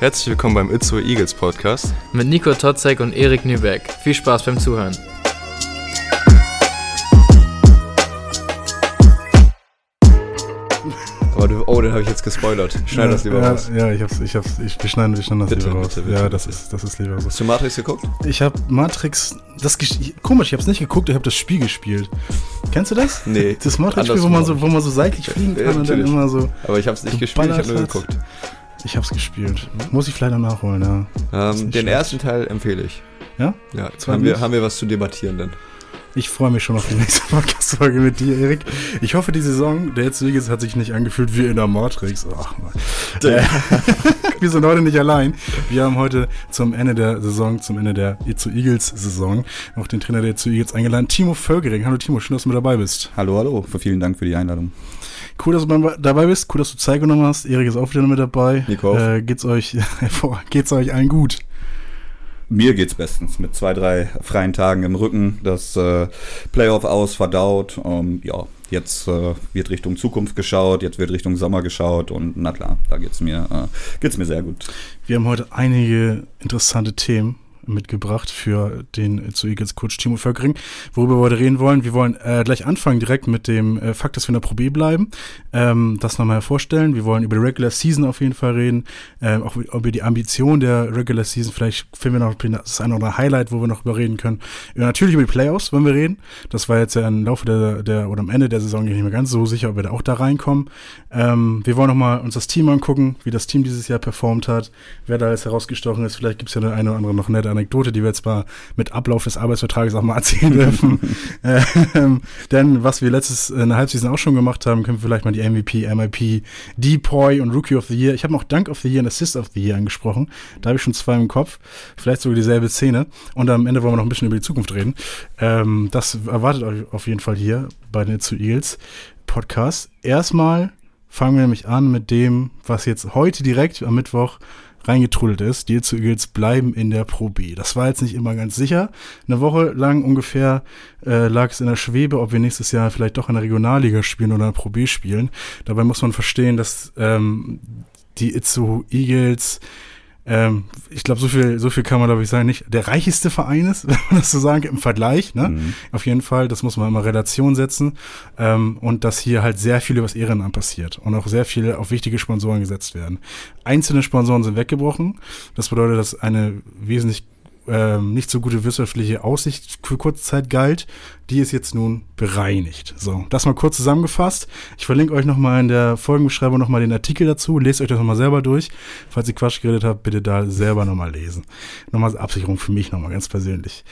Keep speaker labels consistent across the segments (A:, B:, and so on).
A: Herzlich willkommen beim Itzo Eagles Podcast.
B: Mit Nico Totzek und Erik Nübeck. Viel Spaß beim Zuhören.
A: Aber du, oh, den habe ich jetzt gespoilert. Schneid
C: ja,
A: das lieber
C: ja,
A: raus.
C: Ja, ich hab's, ich hab's, ich, wir schneiden, wir schneiden das
A: Bitte,
C: lieber raus.
A: bitte, bitte,
C: ja, das
A: bitte.
C: ist, das ist lieber so.
A: Hast du Matrix geguckt?
C: Ich habe Matrix, das komisch, ich habe es nicht geguckt, ich habe das Spiel gespielt. Kennst du das?
A: Nee.
C: Das Matrix-Spiel, wo man so, wo man so seitlich fliegen
A: Ja,
C: kann und dann immer so.
A: Aber ich habe es nicht gespielt, ich habe nur geguckt.
C: Ich hab's gespielt. Muss ich vielleicht noch nachholen, ja.
A: Ähm, den
C: schlecht.
A: ersten Teil empfehle ich.
C: Ja?
A: Ja,
C: Zweiten
A: haben wir, haben wir was zu debattieren denn?
C: Ich freue mich schon auf die nächste Podcast-Folge mit dir, Erik. Ich hoffe, die Saison der jetzt Weges hat sich nicht angefühlt wie in der Matrix. Ach man. Äh, wir sind heute nicht allein. Wir haben heute zum Ende der Saison, zum Ende der zu Eagles-Saison, noch den Trainer der zu Eagles eingeladen, Timo Völgering. Hallo Timo, schön, dass du mit dabei bist.
D: Hallo, hallo. Vielen Dank für die Einladung.
C: Cool, dass du dabei bist. Cool, dass du Zeit genommen hast. Erik ist auch wieder mit dabei.
D: Nico.
C: Äh, geht's euch, geht's euch allen gut?
D: Mir geht's bestens mit zwei, drei freien Tagen im Rücken. Das äh, Playoff aus verdaut. Ähm, ja, jetzt äh, wird Richtung Zukunft geschaut, jetzt wird Richtung Sommer geschaut und na klar, da geht's mir, äh, geht's mir sehr gut.
C: Wir haben heute einige interessante Themen mitgebracht für den zu Eagles Coach Timo Völkering, worüber wir heute reden wollen. Wir wollen äh, gleich anfangen direkt mit dem äh, Fakt, dass wir in der Pro B bleiben, ähm, das nochmal hervorstellen. Wir wollen über die Regular Season auf jeden Fall reden, ähm, auch über die Ambition der Regular Season. Vielleicht finden wir noch das eine oder andere Highlight, wo wir noch über reden können. Ja, natürlich über die Playoffs wollen wir reden. Das war jetzt ja im Laufe der, der oder am Ende der Saison nicht mehr ganz so sicher, ob wir da auch da reinkommen. Ähm, wir wollen nochmal uns das Team angucken, wie das Team dieses Jahr performt hat, wer da jetzt herausgestochen ist. Vielleicht gibt es ja eine, eine oder andere noch nette Anekdote, die wir jetzt mal mit Ablauf des Arbeitsvertrages auch mal erzählen dürfen. ähm, denn was wir letztes in der Halbseason auch schon gemacht haben, können wir vielleicht mal die MVP, MIP, Depoy und Rookie of the Year. Ich habe noch Dank of the Year und Assist of the Year angesprochen. Da habe ich schon zwei im Kopf. Vielleicht sogar dieselbe Szene. Und am Ende wollen wir noch ein bisschen über die Zukunft reden. Ähm, das erwartet euch auf jeden Fall hier bei den zu Eagles Podcast. Erstmal fangen wir nämlich an mit dem, was jetzt heute direkt am Mittwoch reingetrudelt ist. Die Eagles bleiben in der Pro B. Das war jetzt nicht immer ganz sicher. Eine Woche lang ungefähr äh, lag es in der Schwebe, ob wir nächstes Jahr vielleicht doch in der Regionalliga spielen oder in der Pro B spielen. Dabei muss man verstehen, dass ähm, die Itzu Eagles ähm, ich glaube, so viel, so viel kann man, glaube ich, sagen, nicht der reicheste Verein ist, wenn man das so sagen im Vergleich, ne?
D: Mhm.
C: Auf jeden Fall, das muss man immer Relation setzen. Ähm, und dass hier halt sehr viel übers Ehrenamt passiert und auch sehr viel auf wichtige Sponsoren gesetzt werden. Einzelne Sponsoren sind weggebrochen. Das bedeutet, dass eine wesentlich ähm, nicht so gute wirtschaftliche Aussicht für kurze Zeit galt, die ist jetzt nun bereinigt. So, das mal kurz zusammengefasst. Ich verlinke euch nochmal in der Folgenbeschreibung nochmal den Artikel dazu. Lest euch das nochmal selber durch. Falls ihr Quatsch geredet habt, bitte da selber nochmal lesen. Nochmal Absicherung für mich nochmal ganz persönlich.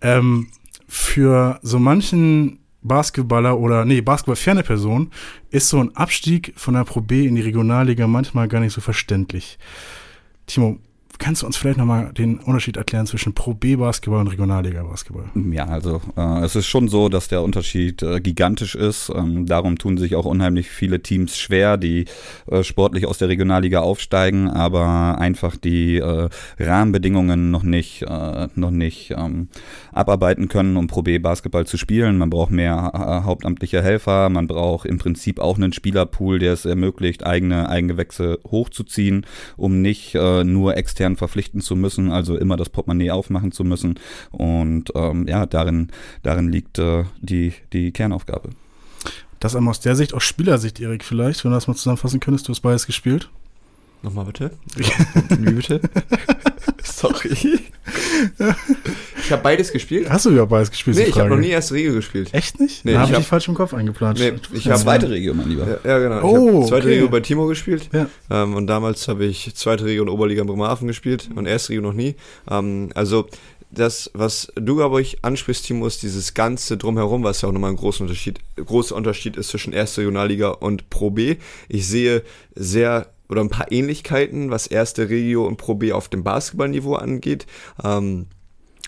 C: Ähm, für so manchen Basketballer oder, nee, basketballferne Person ist so ein Abstieg von der Pro B in die Regionalliga manchmal gar nicht so verständlich. Timo, kannst du uns vielleicht nochmal den Unterschied erklären zwischen Pro B Basketball und Regionalliga Basketball?
D: Ja, also äh, es ist schon so, dass der Unterschied äh, gigantisch ist. Ähm, darum tun sich auch unheimlich viele Teams schwer, die äh, sportlich aus der Regionalliga aufsteigen, aber einfach die äh, Rahmenbedingungen noch nicht, äh, noch nicht ähm, abarbeiten können, um Pro B Basketball zu spielen. Man braucht mehr äh, hauptamtliche Helfer, man braucht im Prinzip auch einen Spielerpool, der es ermöglicht, eigene Eigengewächse hochzuziehen, um nicht nur extern verpflichten zu müssen, also immer das Portemonnaie aufmachen zu müssen. Und ähm, ja, darin, darin liegt äh, die, die Kernaufgabe.
C: Das einmal aus der Sicht, aus Spielersicht, Erik, vielleicht, wenn du das mal zusammenfassen könntest, du hast beides gespielt.
A: Nochmal bitte? Wie bitte? Sorry. Ich habe beides gespielt.
C: Hast du ja beides gespielt?
A: Nee, ich habe noch nie erste Regel gespielt.
C: Echt nicht?
A: Nee,
C: da
A: ich
C: habe ich
A: hab-
C: dich falsch im Kopf eingeplanscht.
A: Nee, ich
C: Ja,
A: hab
D: Zweite Regio, mein Lieber.
A: Ja, ja genau.
C: Oh,
A: ich zweite
C: okay.
A: Regio bei Timo gespielt.
C: Ja.
A: Ähm, und damals habe ich zweite Regio und Oberliga in Bremerhaven gespielt und erste Regio noch nie. Ähm, also das, was du, glaube ich, ansprichst, Timo, ist dieses ganze Drumherum, was ja auch nochmal ein großer Unterschied, großer Unterschied ist zwischen erste Regionalliga und Pro B. Ich sehe sehr oder ein paar Ähnlichkeiten, was erste Regio und Pro B auf dem Basketballniveau angeht. Ähm,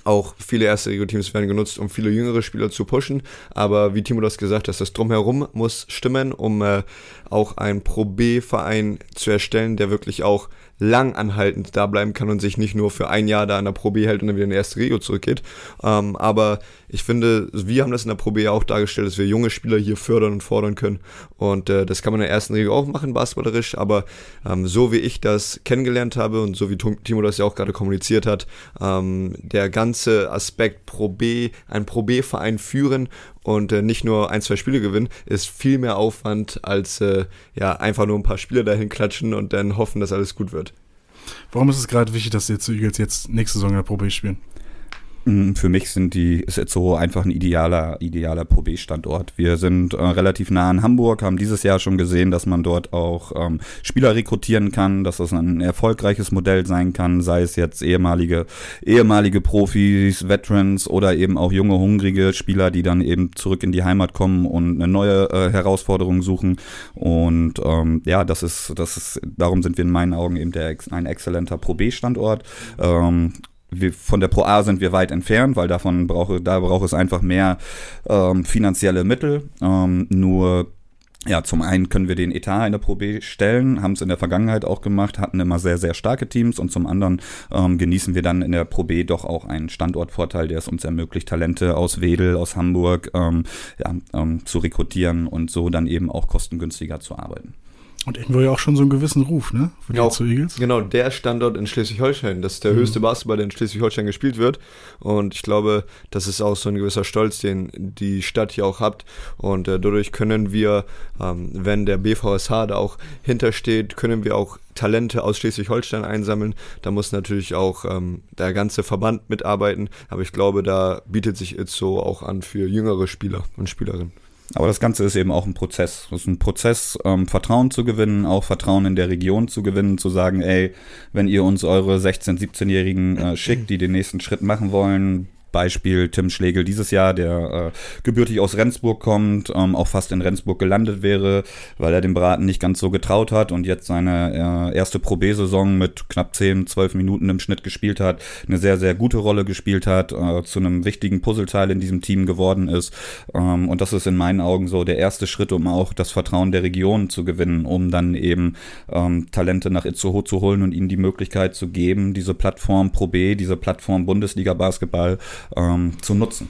A: auch viele erste Regio-Teams werden genutzt, um viele jüngere Spieler zu pushen. Aber wie Timo das gesagt hat, das Drumherum muss stimmen, um äh, auch einen Pro-B-Verein zu erstellen, der wirklich auch lang anhaltend da bleiben kann und sich nicht nur für ein Jahr da in der Pro B hält und dann wieder in die erste Regio zurückgeht. Ähm, aber ich finde, wir haben das in der Pro B ja auch dargestellt, dass wir junge Spieler hier fördern und fordern können. Und äh, das kann man in der ersten Regio auch machen, basketballerisch. Aber ähm, so wie ich das kennengelernt habe und so wie Timo das ja auch gerade kommuniziert hat, ähm, der ganze Aspekt Pro B, ein Pro B-Verein führen und äh, nicht nur ein, zwei Spiele gewinnen, ist viel mehr Aufwand als äh, ja einfach nur ein paar Spiele dahin klatschen und dann hoffen, dass alles gut wird.
C: Warum ist es gerade wichtig, dass die Eagles jetzt nächste Saison in der Pro B spielen?
D: Mm, für mich sind die, ist jetzt so einfach ein idealer, idealer Pro B-Standort. Wir sind äh, relativ nah an Hamburg, haben dieses Jahr schon gesehen, dass man dort auch ähm, Spieler rekrutieren kann, dass das ein erfolgreiches Modell sein kann, sei es jetzt ehemalige, ehemalige Profis, Veterans oder eben auch junge, hungrige Spieler, die dann eben zurück in die Heimat kommen und eine neue äh, Herausforderung suchen. Und ähm, ja, das ist, das ist, darum sind wir in meinen Augen eben der, ein exzellenter Pro B-Standort. Ähm, wir, von der Pro A sind wir weit entfernt, weil davon brauche, da braucht es einfach mehr ähm, finanzielle Mittel. Ähm, nur ja, zum einen können wir den Etat in der Pro B stellen, haben es in der Vergangenheit auch gemacht, hatten immer sehr, sehr starke Teams und zum anderen ähm, genießen wir dann in der Pro B doch auch einen Standortvorteil, der es uns ermöglicht, Talente aus Wedel, aus Hamburg ähm, ja, ähm, zu rekrutieren und so dann eben auch kostengünstiger zu arbeiten.
C: Und irgendwo ja auch schon so einen gewissen Ruf, ne?
A: Für die zu Eagles. Genau, der Standort in Schleswig-Holstein. Das ist der mhm. höchste Basketball, der in Schleswig-Holstein gespielt wird. Und ich glaube, das ist auch so ein gewisser Stolz, den die Stadt hier auch hat. Und äh, dadurch können wir, ähm, wenn der BVSH da auch hintersteht, können wir auch Talente aus Schleswig-Holstein einsammeln. Da muss natürlich auch ähm, der ganze Verband mitarbeiten. Aber ich glaube, da bietet sich jetzt so auch an für jüngere Spieler und Spielerinnen.
D: Aber das Ganze ist eben auch ein Prozess. Es ist ein Prozess, ähm, Vertrauen zu gewinnen, auch Vertrauen in der Region zu gewinnen, zu sagen, ey, wenn ihr uns eure 16-, 17-Jährigen äh, schickt, die den nächsten Schritt machen wollen, Beispiel Tim Schlegel dieses Jahr, der äh, gebürtig aus Rendsburg kommt, ähm, auch fast in Rendsburg gelandet wäre, weil er dem Braten nicht ganz so getraut hat und jetzt seine äh, erste Pro B-Saison mit knapp 10, 12 Minuten im Schnitt gespielt hat, eine sehr, sehr gute Rolle gespielt hat, äh, zu einem wichtigen Puzzleteil in diesem Team geworden ist. Ähm, und das ist in meinen Augen so der erste Schritt, um auch das Vertrauen der Region zu gewinnen, um dann eben ähm, Talente nach Itzehoe zu holen und ihnen die Möglichkeit zu geben, diese Plattform Pro B, diese Plattform Bundesliga Basketball ähm, zu nutzen.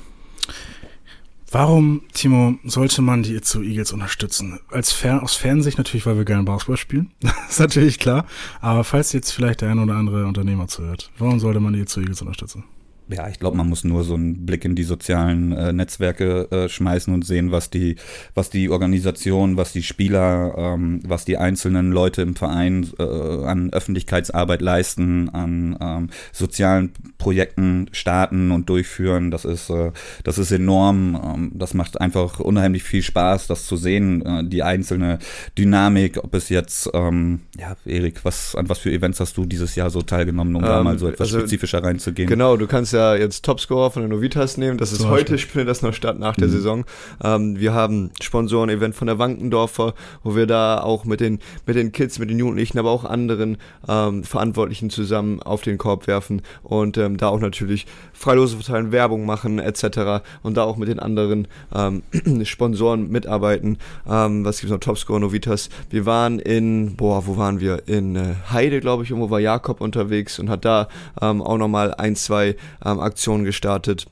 C: Warum, Timo, sollte man die Itzu Eagles unterstützen? Als Fan, aus Fernsicht natürlich, weil wir gerne Basketball spielen. ist natürlich klar. Aber falls jetzt vielleicht der ein oder andere Unternehmer zuhört, warum sollte man die Itzu Eagles unterstützen?
D: Ja, ich glaube, man muss nur so einen Blick in die sozialen äh, Netzwerke äh, schmeißen und sehen, was die, was die Organisation, was die Spieler, ähm, was die einzelnen Leute im Verein äh, an Öffentlichkeitsarbeit leisten, an ähm, sozialen Projekten starten und durchführen. Das ist, äh, das ist enorm. Ähm, das macht einfach unheimlich viel Spaß, das zu sehen, äh, die einzelne Dynamik, ob es jetzt, ähm, ja, Erik, was, an was für Events hast du dieses Jahr so teilgenommen, um da ähm, mal so etwas also, spezifischer reinzugehen?
A: Genau, du kannst ja ja jetzt Topscorer von der Novitas nehmen. Das ist heute, Beispiel. findet das noch statt nach der mhm. Saison. Ähm, wir haben Sponsoren-Event von der Wankendorfer, wo wir da auch mit den, mit den Kids, mit den Jugendlichen, aber auch anderen ähm, Verantwortlichen zusammen auf den Korb werfen und ähm, da auch natürlich Freilose verteilen, Werbung machen etc. und da auch mit den anderen ähm, Sponsoren mitarbeiten. Ähm, was gibt es noch? Topscorer Novitas. Wir waren in, boah, wo waren wir? In äh, Heide, glaube ich, irgendwo war Jakob unterwegs und hat da ähm, auch nochmal ein, zwei ähm, Aktionen gestartet.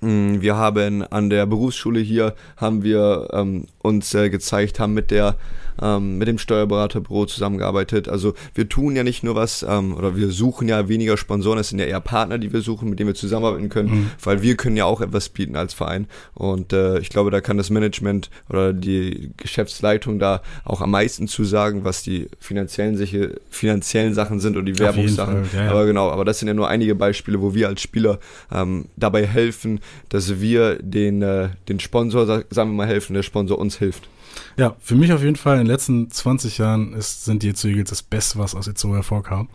A: Mm, wir haben an der Berufsschule hier haben wir ähm, uns äh, gezeigt, haben mit der ähm, mit dem Steuerberaterbüro zusammengearbeitet. Also wir tun ja nicht nur was, ähm, oder wir suchen ja weniger Sponsoren, es sind ja eher Partner, die wir suchen, mit denen wir zusammenarbeiten können, mhm. weil wir können ja auch etwas bieten als Verein. Und äh, ich glaube, da kann das Management oder die Geschäftsleitung da auch am meisten zu sagen, was die finanziellen, sicher, finanziellen Sachen sind und die Werbungssachen. Ja, ja. Aber genau, aber das sind ja nur einige Beispiele, wo wir als Spieler ähm, dabei helfen, dass wir den, äh, den Sponsor, sagen wir mal, helfen, der Sponsor uns hilft.
C: Ja, für mich auf jeden Fall in den letzten 20 Jahren ist, sind die Itzu Eagles das Beste, was aus Itzu hervorkam.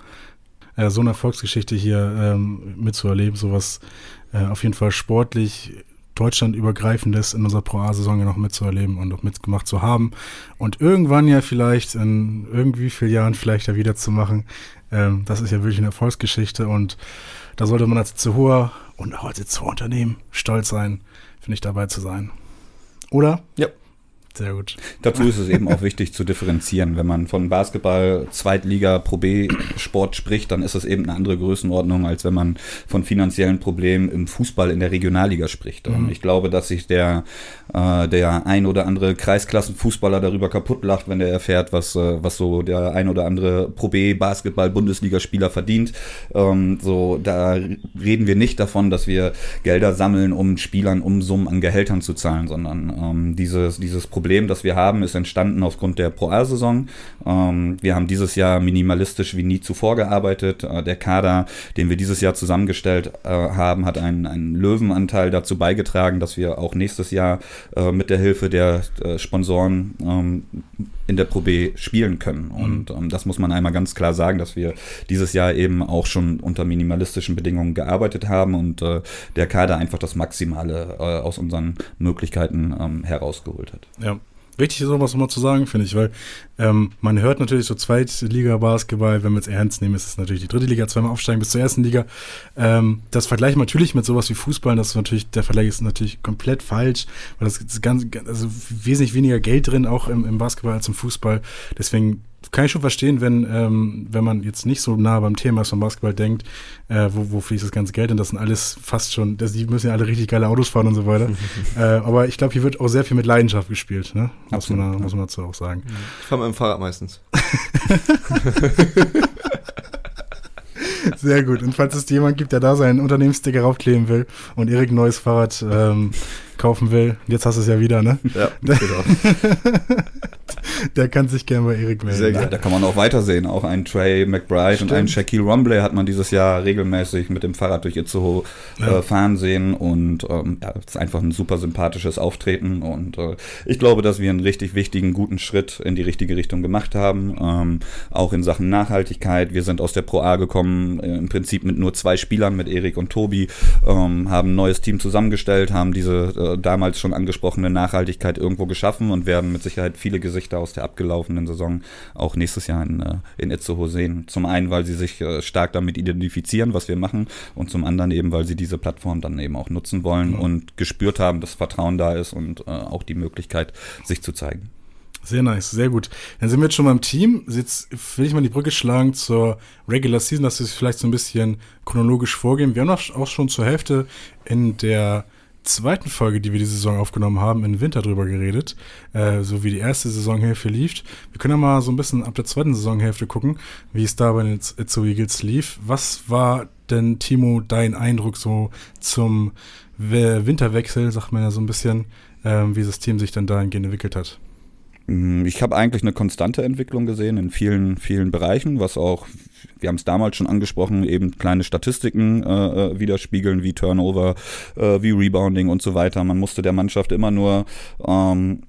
C: Äh, so eine Erfolgsgeschichte hier ähm, mitzuerleben, sowas äh, auf jeden Fall sportlich deutschlandübergreifendes in unserer Pro A-Saison ja noch mitzuerleben und auch mitgemacht zu haben und irgendwann ja vielleicht in irgendwie vielen Jahren vielleicht ja wieder zu machen. Ähm, das ist ja wirklich eine Erfolgsgeschichte und da sollte man als Itzehoer und auch als Itzehoer Unternehmen stolz sein, finde ich, dabei zu sein. Oder?
A: Ja.
C: Sehr gut.
D: Dazu ist es eben auch wichtig zu differenzieren. Wenn man von Basketball, Zweitliga, Pro B Sport spricht, dann ist es eben eine andere Größenordnung, als wenn man von finanziellen Problemen im Fußball in der Regionalliga spricht. Mhm. Ich glaube, dass sich der, äh, der ein oder andere Kreisklassenfußballer darüber kaputt lacht, wenn er erfährt, was, äh, was so der ein oder andere Pro B Basketball Bundesligaspieler verdient. Ähm, so, da reden wir nicht davon, dass wir Gelder sammeln, um Spielern um Summen an Gehältern zu zahlen, sondern ähm, dieses, dieses Problem Problem, das wir haben, ist entstanden aufgrund der Pro A-Saison. Ähm, wir haben dieses Jahr minimalistisch wie nie zuvor gearbeitet. Äh, der Kader, den wir dieses Jahr zusammengestellt äh, haben, hat einen, einen, Löwenanteil dazu beigetragen, dass wir auch nächstes Jahr äh, mit der Hilfe der äh, Sponsoren ähm, in der Pro B spielen können. Mhm. Und ähm, das muss man einmal ganz klar sagen, dass wir dieses Jahr eben auch schon unter minimalistischen Bedingungen gearbeitet haben und äh, der Kader einfach das Maximale äh, aus unseren Möglichkeiten ähm, herausgeholt hat.
C: Ja. Wichtig ist sowas nochmal zu sagen, finde ich, weil ähm, man hört natürlich so Zweitliga-Basketball, wenn wir es ernst nehmen, ist es natürlich die dritte Liga, zweimal aufsteigen bis zur ersten Liga. Ähm, das vergleicht man natürlich mit sowas wie Fußball, das ist natürlich, der Vergleich ist natürlich komplett falsch, weil das ist ganz, also wesentlich weniger Geld drin, auch im, im Basketball als im Fußball. Deswegen kann ich schon verstehen, wenn, ähm, wenn man jetzt nicht so nah beim Thema ist vom Basketball denkt, äh, wo, wo fließt das ganze Geld und das sind alles fast schon, das, die müssen ja alle richtig geile Autos fahren und so weiter. äh, aber ich glaube, hier wird auch sehr viel mit Leidenschaft gespielt, ne? Muss, Absolut, man, ja. muss man dazu auch sagen.
A: Ich fahre mit dem Fahrrad meistens.
C: Sehr gut. Und falls es jemand gibt, der da seinen Unternehmenssticker raufkleben will und Erik neues Fahrrad ähm, kaufen will, jetzt hast du es ja wieder, ne? Ja, genau. der kann sich gerne bei Erik melden. Sehr
D: gerne. Da kann man auch weitersehen. Auch ein Trey McBride Stimmt. und ein Shaquille Rumbley hat man dieses Jahr regelmäßig mit dem Fahrrad durch Itzehoe ja. äh, fahren sehen. Und ähm, ja, ist einfach ein super sympathisches Auftreten. Und äh, ich glaube, dass wir einen richtig wichtigen, guten Schritt in die richtige Richtung gemacht haben. Ähm, auch in Sachen Nachhaltigkeit. Wir sind aus der Pro A gekommen, äh, im Prinzip mit nur zwei Spielern, mit Erik und Tobi, ähm, haben ein neues Team zusammengestellt, haben diese äh, damals schon angesprochene Nachhaltigkeit irgendwo geschaffen und werden mit Sicherheit viele Gesichter aus der abgelaufenen Saison auch nächstes Jahr in, äh, in Itzehoe sehen. Zum einen, weil sie sich äh, stark damit identifizieren, was wir machen, und zum anderen eben, weil sie diese Plattform dann eben auch nutzen wollen mhm. und gespürt haben, dass Vertrauen da ist und äh, auch die Möglichkeit, sich zu zeigen.
C: Sehr nice, sehr gut. Dann sind wir jetzt schon beim Team. Jetzt will ich mal die Brücke schlagen zur Regular Season, dass wir es vielleicht so ein bisschen chronologisch vorgehen. Wir haben auch schon zur Hälfte in der zweiten Folge, die wir die Saison aufgenommen haben, im Winter drüber geredet, äh, so wie die erste Saisonhälfte lief. Wir können ja mal so ein bisschen ab der zweiten Saisonhälfte gucken, wie es da bei den Itzo Eagles lief. Was war denn, Timo, dein Eindruck so zum Winterwechsel, sagt man ja so ein bisschen, äh, wie das Team sich dann dahingehend entwickelt hat?
D: Mm, ich habe eigentlich eine konstante Entwicklung gesehen in vielen, vielen Bereichen, was auch wir haben es damals schon angesprochen, eben kleine Statistiken äh, äh, widerspiegeln, wie Turnover, äh, wie Rebounding und so weiter. Man musste der Mannschaft immer nur ähm,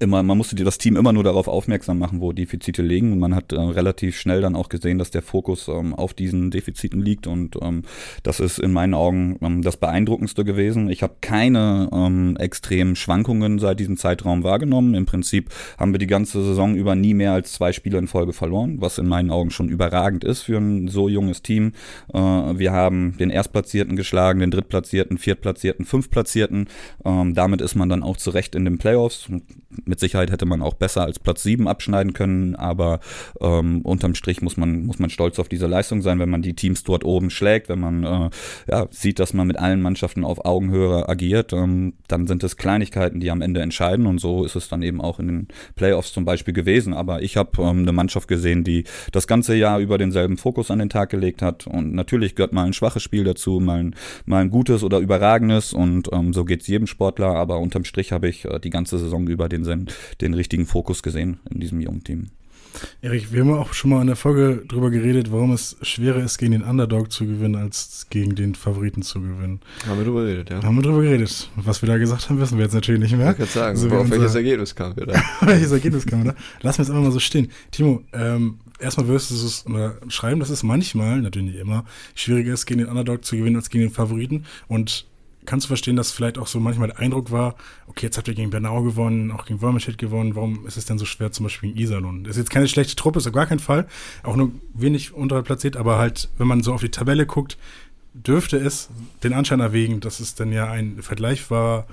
D: immer, man musste dir das Team immer nur darauf aufmerksam machen, wo Defizite liegen. Man hat äh, relativ schnell dann auch gesehen, dass der Fokus ähm, auf diesen Defiziten liegt. Und ähm, das ist in meinen Augen ähm, das Beeindruckendste gewesen. Ich habe keine ähm, extremen Schwankungen seit diesem Zeitraum wahrgenommen. Im Prinzip haben wir die ganze Saison über nie mehr als zwei Spiele in Folge verloren, was in meinen Augen schon überragend ist für ein so junges Team. Äh, wir haben den Erstplatzierten geschlagen, den Drittplatzierten, Viertplatzierten, Fünftplatzierten. Ähm, damit ist man dann auch zurecht in den Playoffs mit Sicherheit hätte man auch besser als Platz 7 abschneiden können, aber ähm, unterm Strich muss man, muss man stolz auf diese Leistung sein, wenn man die Teams dort oben schlägt, wenn man äh, ja, sieht, dass man mit allen Mannschaften auf Augenhöhe agiert, ähm, dann sind es Kleinigkeiten, die am Ende entscheiden und so ist es dann eben auch in den Playoffs zum Beispiel gewesen. Aber ich habe ähm, eine Mannschaft gesehen, die das ganze Jahr über denselben Fokus an den Tag gelegt hat und natürlich gehört mal ein schwaches Spiel dazu, mal ein, mal ein gutes oder überragendes und ähm, so geht es jedem Sportler, aber unterm Strich habe ich äh, die ganze Saison über denselben den, den richtigen Fokus gesehen in diesem jungen Team.
C: Erik, wir haben auch schon mal in der Folge darüber geredet, warum es schwerer ist, gegen den Underdog zu gewinnen, als gegen den Favoriten zu gewinnen.
A: Haben wir darüber geredet, ja.
C: Haben wir darüber geredet. Was wir da gesagt haben, wissen wir jetzt natürlich nicht mehr.
A: Ich kann sagen, so auf welches Ergebnis kamen wir da?
C: welches Ergebnis kamen wir da? Lass mir jetzt einfach mal so stehen. Timo, ähm, erstmal wirst du es schreiben, dass es manchmal, natürlich nicht immer, schwieriger ist, gegen den Underdog zu gewinnen, als gegen den Favoriten. Und kannst du verstehen, dass vielleicht auch so manchmal der Eindruck war, okay, jetzt habt ihr gegen Bernau gewonnen, auch gegen Wormerstedt gewonnen, warum ist es denn so schwer zum Beispiel gegen Iserlohn? Das ist jetzt keine schlechte Truppe, ist auf gar keinen Fall, auch nur wenig unterhalb platziert, aber halt, wenn man so auf die Tabelle guckt, dürfte es den Anschein erwägen, dass es dann ja ein Vergleich war,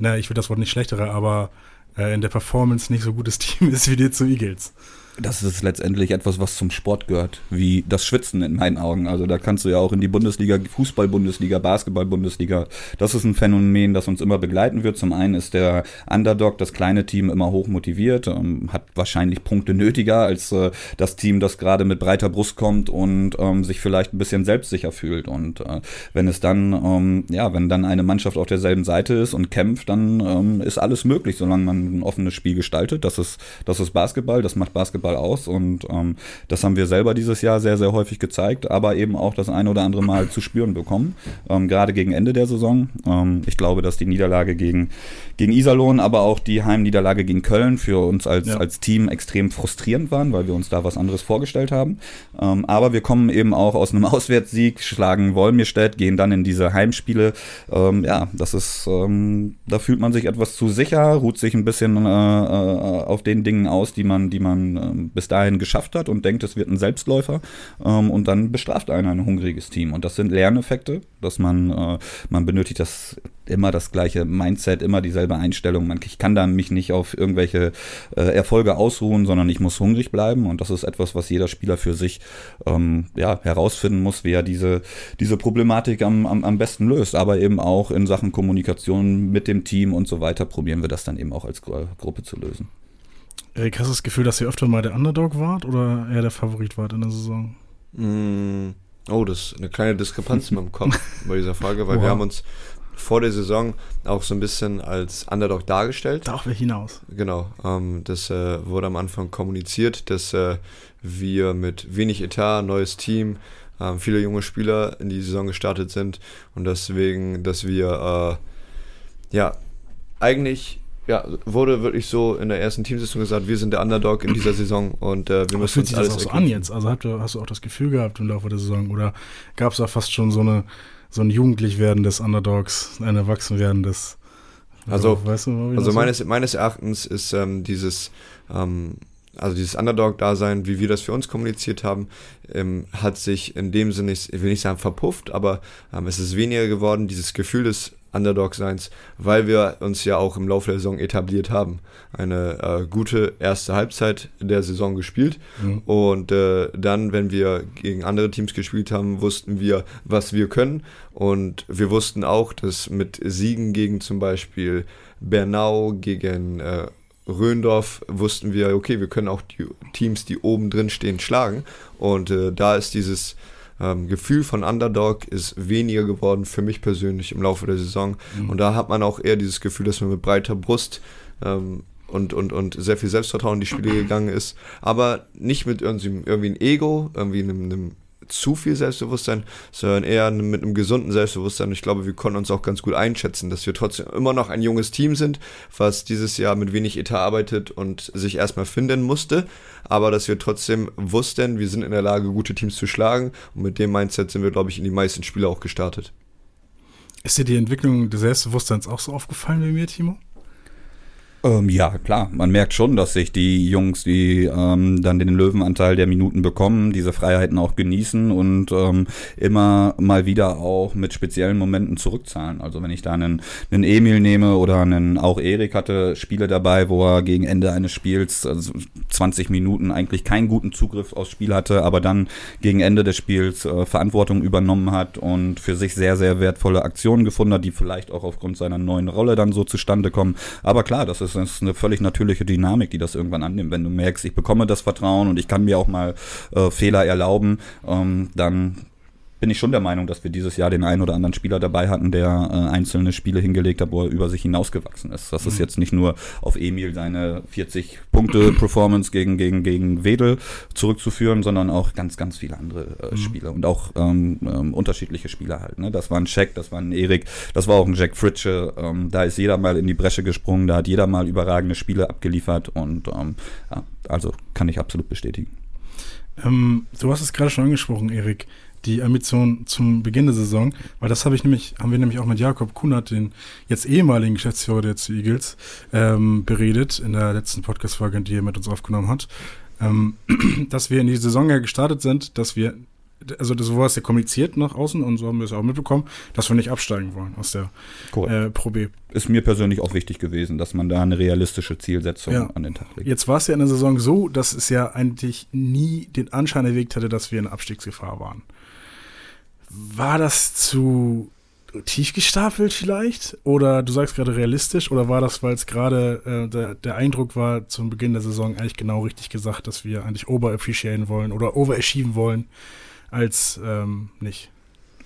C: na, ich will das Wort nicht schlechtere, aber äh, in der Performance nicht so gutes Team ist wie die zu Eagles
D: das ist letztendlich etwas, was zum Sport gehört, wie das Schwitzen in meinen Augen. Also da kannst du ja auch in die Bundesliga, Fußball-Bundesliga, Basketball-Bundesliga, das ist ein Phänomen, das uns immer begleiten wird. Zum einen ist der Underdog, das kleine Team, immer hoch motiviert, ähm, hat wahrscheinlich Punkte nötiger als äh, das Team, das gerade mit breiter Brust kommt und ähm, sich vielleicht ein bisschen selbstsicher fühlt. Und äh, wenn es dann, ähm, ja, wenn dann eine Mannschaft auf derselben Seite ist und kämpft, dann ähm, ist alles möglich, solange man ein offenes Spiel gestaltet. Das ist, das ist Basketball, das macht Basketball Fußball aus. Und ähm, das haben wir selber dieses Jahr sehr, sehr häufig gezeigt, aber eben auch das ein oder andere Mal zu spüren bekommen. Ähm, gerade gegen Ende der Saison. Ähm, ich glaube, dass die Niederlage gegen, gegen Iserlohn, aber auch die Heimniederlage gegen Köln für uns als, ja. als Team extrem frustrierend waren, weil wir uns da was anderes vorgestellt haben. Ähm, aber wir kommen eben auch aus einem Auswärtssieg, schlagen Wolmirstedt, gehen dann in diese Heimspiele. Ähm, ja, das ist, ähm, da fühlt man sich etwas zu sicher, ruht sich ein bisschen äh, äh, auf den Dingen aus, die man, die man äh, bis dahin geschafft hat und denkt, es wird ein Selbstläufer ähm, und dann bestraft einen ein hungriges Team. Und das sind Lerneffekte, dass man, äh, man benötigt das immer das gleiche Mindset, immer dieselbe Einstellung. Man, ich kann da mich nicht auf irgendwelche äh, Erfolge ausruhen, sondern ich muss hungrig bleiben und das ist etwas, was jeder Spieler für sich ähm, ja, herausfinden muss, wie er diese, diese Problematik am, am, am besten löst. Aber eben auch in Sachen Kommunikation mit dem Team und so weiter probieren wir das dann eben auch als Gruppe zu lösen.
C: Erik, hast du das Gefühl, dass ihr öfter mal der Underdog wart oder eher der Favorit wart in der Saison?
A: Mm, oh, das ist eine kleine Diskrepanz in meinem Kopf bei dieser Frage, weil wow. wir haben uns vor der Saison auch so ein bisschen als Underdog dargestellt.
C: Darauf wir hinaus.
A: Genau, ähm, das äh, wurde am Anfang kommuniziert, dass äh, wir mit wenig Etat, neues Team, äh, viele junge Spieler in die Saison gestartet sind und deswegen, dass wir äh, ja eigentlich ja, wurde wirklich so in der ersten Teamsitzung gesagt, wir sind der Underdog in dieser Saison und äh, wir Aber müssen
C: fühlt sich das auch so an jetzt? Also hast du, hast du auch das Gefühl gehabt im Laufe der Saison oder gab es da fast schon so eine so ein Jugendlichwerden des Underdogs, ein Erwachsenwerden des
A: also, weißt du, also meines, meines Erachtens ist ähm, dieses ähm, also dieses Underdog-Dasein, wie wir das für uns kommuniziert haben, ähm, hat sich in dem Sinne, ich will nicht sagen verpufft, aber ähm, es ist weniger geworden, dieses Gefühl des Underdog-Seins, weil wir uns ja auch im Laufe der Saison etabliert haben. Eine äh, gute erste Halbzeit der Saison gespielt mhm. und äh, dann, wenn wir gegen andere Teams gespielt haben, wussten wir, was wir können und wir wussten auch, dass mit Siegen gegen zum Beispiel Bernau, gegen äh, Röndorf wussten wir, okay, wir können auch die Teams, die oben drin stehen, schlagen und äh, da ist dieses ähm, Gefühl von Underdog ist weniger geworden für mich persönlich im Laufe der Saison. Mhm. Und da hat man auch eher dieses Gefühl, dass man mit breiter Brust ähm, und, und, und sehr viel Selbstvertrauen in die Spiele gegangen ist. Aber nicht mit irgendwie, irgendwie ein Ego, irgendwie einem, einem zu viel Selbstbewusstsein, sondern eher mit einem gesunden Selbstbewusstsein. Ich glaube, wir konnten uns auch ganz gut einschätzen, dass wir trotzdem immer noch ein junges Team sind, was dieses Jahr mit wenig Etat arbeitet und sich erstmal finden musste, aber dass wir trotzdem wussten, wir sind in der Lage, gute Teams zu schlagen und mit dem Mindset sind wir, glaube ich, in die meisten Spiele auch gestartet.
C: Ist dir die Entwicklung des Selbstbewusstseins auch so aufgefallen wie mir, Timo?
D: Ähm, ja, klar. Man merkt schon, dass sich die Jungs, die ähm, dann den Löwenanteil der Minuten bekommen, diese Freiheiten auch genießen und ähm, immer mal wieder auch mit speziellen Momenten zurückzahlen. Also wenn ich da einen, einen Emil nehme oder einen, auch Erik hatte Spiele dabei, wo er gegen Ende eines Spiels, also 20 Minuten, eigentlich keinen guten Zugriff aufs Spiel hatte, aber dann gegen Ende des Spiels äh, Verantwortung übernommen hat und für sich sehr, sehr wertvolle Aktionen gefunden hat, die vielleicht auch aufgrund seiner neuen Rolle dann so zustande kommen. Aber klar, das ist ist eine völlig natürliche Dynamik, die das irgendwann annimmt. Wenn du merkst, ich bekomme das Vertrauen und ich kann mir auch mal äh, Fehler erlauben, ähm, dann bin ich schon der Meinung, dass wir dieses Jahr den einen oder anderen Spieler dabei hatten, der äh, einzelne Spiele hingelegt hat, wo er über sich hinausgewachsen ist. Das mhm. ist jetzt nicht nur auf Emil seine 40 Punkte Performance gegen, gegen, gegen Wedel zurückzuführen, sondern auch ganz, ganz viele andere äh, mhm. Spiele und auch ähm, ähm, unterschiedliche Spieler halt. Ne? Das war ein Jack, das war ein Erik, das war auch ein Jack Fritsche. Ähm, da ist jeder mal in die Bresche gesprungen, da hat jeder mal überragende Spiele abgeliefert und ähm, ja, also kann ich absolut bestätigen.
C: Ähm, du hast es gerade schon angesprochen, Erik die Ambition zum Beginn der Saison, weil das habe ich nämlich, haben wir nämlich auch mit Jakob Kunert, den jetzt ehemaligen Geschäftsführer der zu Eagles, ähm, beredet in der letzten Podcast-Folge, die er mit uns aufgenommen hat, ähm, dass wir in die Saison ja gestartet sind, dass wir also das war es ja kommuniziert nach außen und so haben wir es auch mitbekommen, dass wir nicht absteigen wollen aus der äh, Pro B.
D: Ist mir persönlich auch wichtig gewesen, dass man da eine realistische Zielsetzung ja. an den Tag legt.
C: Jetzt war es ja in der Saison so, dass es ja eigentlich nie den Anschein erwägt hätte, dass wir in Abstiegsgefahr waren. War das zu tief gestapelt vielleicht? Oder du sagst gerade realistisch? Oder war das, weil es gerade äh, der, der, Eindruck war zum Beginn der Saison eigentlich genau richtig gesagt, dass wir eigentlich over-appreciaten wollen oder over-achieven wollen, als ähm, nicht?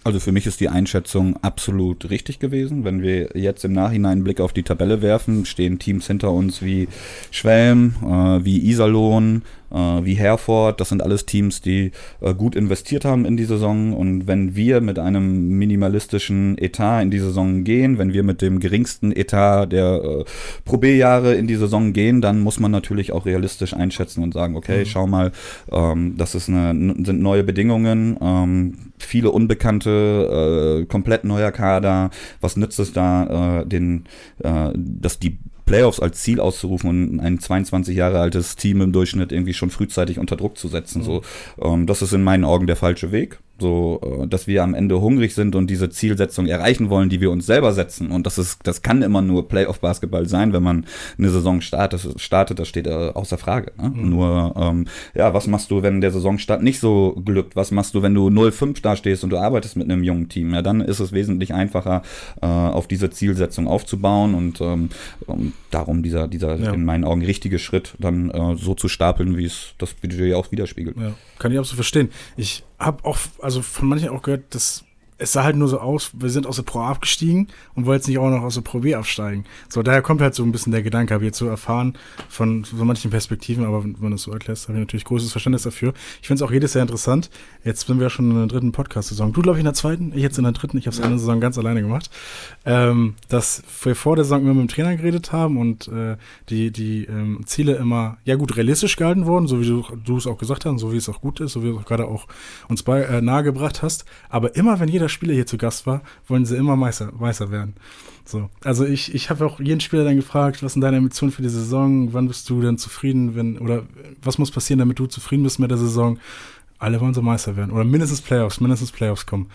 D: Also für mich ist die Einschätzung absolut richtig gewesen. Wenn wir jetzt im Nachhinein einen Blick auf die Tabelle werfen, stehen Teams hinter uns wie Schwelm, äh, wie Iserlohn, wie Herford. Das sind alles Teams, die äh, gut investiert haben in die Saison. Und wenn wir mit einem minimalistischen Etat in die Saison gehen, wenn wir mit dem geringsten Etat der äh, Pro B-Jahre in die Saison gehen, dann muss man natürlich auch realistisch einschätzen und sagen, okay, mhm. schau mal, ähm, das ist eine, sind neue Bedingungen, ähm, viele Unbekannte, äh, komplett neuer Kader. Was nützt es da, äh, den, äh, dass die Playoffs als Ziel auszurufen und ein 22 Jahre altes Team im Durchschnitt irgendwie schon frühzeitig unter Druck zu setzen. Mhm. So, ähm, das ist in meinen Augen der falsche Weg. So, äh, dass wir am Ende hungrig sind und diese Zielsetzung erreichen wollen, die wir uns selber setzen. Und das ist, das kann immer nur Playoff-Basketball sein, wenn man eine Saison startet, startet das steht äh, außer Frage. Ne? Mhm. Nur, ähm, ja, was machst du, wenn der Saisonstart nicht so glückt? Was machst du, wenn du 0-5 da stehst und du arbeitest mit einem jungen Team? Ja, dann ist es wesentlich einfacher, äh, auf diese Zielsetzung aufzubauen und ähm, darum dieser, dieser ja. in meinen Augen richtige Schritt dann äh, so zu stapeln, wie es das Budget auch widerspiegelt.
C: Ja, kann ich absolut verstehen. Ich habe auch, also von manchen auch gehört, dass es sah halt nur so aus, wir sind aus der Pro A abgestiegen und wollen jetzt nicht auch noch aus der Pro B absteigen. So, daher kommt halt so ein bisschen der Gedanke, habe ich jetzt so erfahren von so manchen Perspektiven, aber wenn man das so erklärt, habe ich natürlich großes Verständnis dafür. Ich finde es auch jedes Jahr interessant. Jetzt sind wir schon in der dritten Podcast-Saison. Du, glaube ich, in der zweiten, ich jetzt in der dritten, ich habe es ja. in der Saison ganz alleine gemacht. Ähm, dass wir vor der Saison immer mit dem Trainer geredet haben und äh, die, die ähm, Ziele immer, ja gut, realistisch gehalten wurden, so wie du es auch gesagt hast, so wie es auch gut ist, so wie du es gerade auch uns bei, äh, nahegebracht hast. Aber immer, wenn jeder Spieler hier zu Gast war, wollen sie immer Meister, Meister werden. So. Also ich, ich habe auch jeden Spieler dann gefragt, was sind deine Ambitionen für die Saison? Wann bist du denn zufrieden, wenn, oder was muss passieren, damit du zufrieden bist mit der Saison? Alle wollen so Meister werden. Oder mindestens Playoffs, mindestens Playoffs kommen.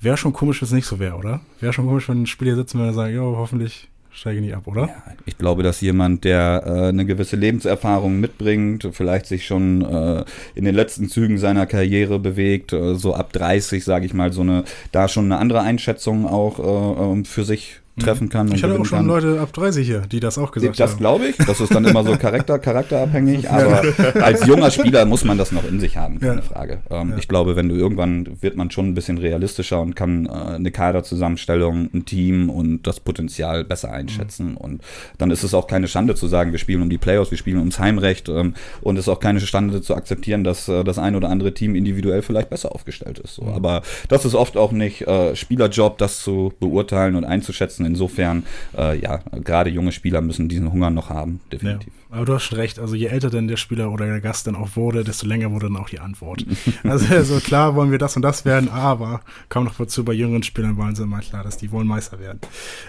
C: Wäre schon komisch, wenn es nicht so wäre, oder? Wäre schon komisch, wenn ein Spieler sitzen würde und sagen, ja, hoffentlich steige nie ab, oder? Ja,
D: ich glaube, dass jemand, der äh, eine gewisse Lebenserfahrung mitbringt, vielleicht sich schon äh, in den letzten Zügen seiner Karriere bewegt, äh, so ab 30, sage ich mal, so eine, da schon eine andere Einschätzung auch äh, ähm, für sich. Treffen kann.
C: Ich hatte auch schon kann. Leute ab 30 hier, die das auch gesagt
D: das haben. Das glaube ich. Das ist dann immer so Charakter, charakterabhängig. Aber als junger Spieler muss man das noch in sich haben, keine ja. Frage. Ähm, ja. Ich glaube, wenn du irgendwann wird man schon ein bisschen realistischer und kann äh, eine Kaderzusammenstellung, ein Team und das Potenzial besser einschätzen. Mhm. Und dann ist es auch keine Schande zu sagen, wir spielen um die Playoffs, wir spielen ums Heimrecht. Ähm, und es ist auch keine Schande zu akzeptieren, dass äh, das ein oder andere Team individuell vielleicht besser aufgestellt ist. So. Mhm. Aber das ist oft auch nicht äh, Spielerjob, das zu beurteilen und einzuschätzen Insofern, äh, ja, gerade junge Spieler müssen diesen Hunger noch haben, definitiv.
C: Ja, aber du hast schon recht. Also je älter denn der Spieler oder der Gast dann auch wurde, desto länger wurde dann auch die Antwort. also, also klar wollen wir das und das werden, aber kaum noch dazu bei jüngeren Spielern waren sie immer klar, dass die wollen Meister werden.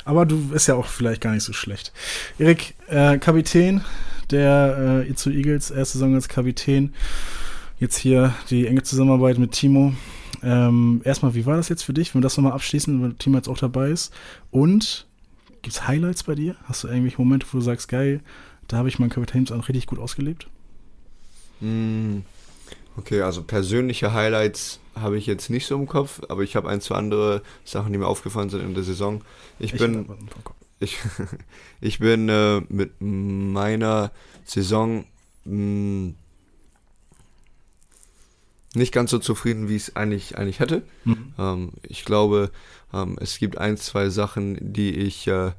C: Aber du ist ja auch vielleicht gar nicht so schlecht. Erik, äh, Kapitän der äh, zu Eagles, erste Saison als Kapitän. Jetzt hier die enge Zusammenarbeit mit Timo. Ähm, erstmal, wie war das jetzt für dich, wenn wir das nochmal abschließen, wenn Team jetzt auch dabei ist? Und gibt es Highlights bei dir? Hast du irgendwelche Momente, wo du sagst, geil, da habe ich mein Kapitänsamt richtig gut ausgelebt?
A: Mm, okay, also persönliche Highlights habe ich jetzt nicht so im Kopf, aber ich habe ein, zwei andere Sachen, die mir aufgefallen sind in der Saison. Ich, ich bin, ich, ich bin äh, mit meiner Saison mh, mm, nicht ganz so zufrieden, wie ich es eigentlich, eigentlich hätte. Mhm. Ähm, ich glaube, ähm, es gibt ein, zwei Sachen, die ich äh,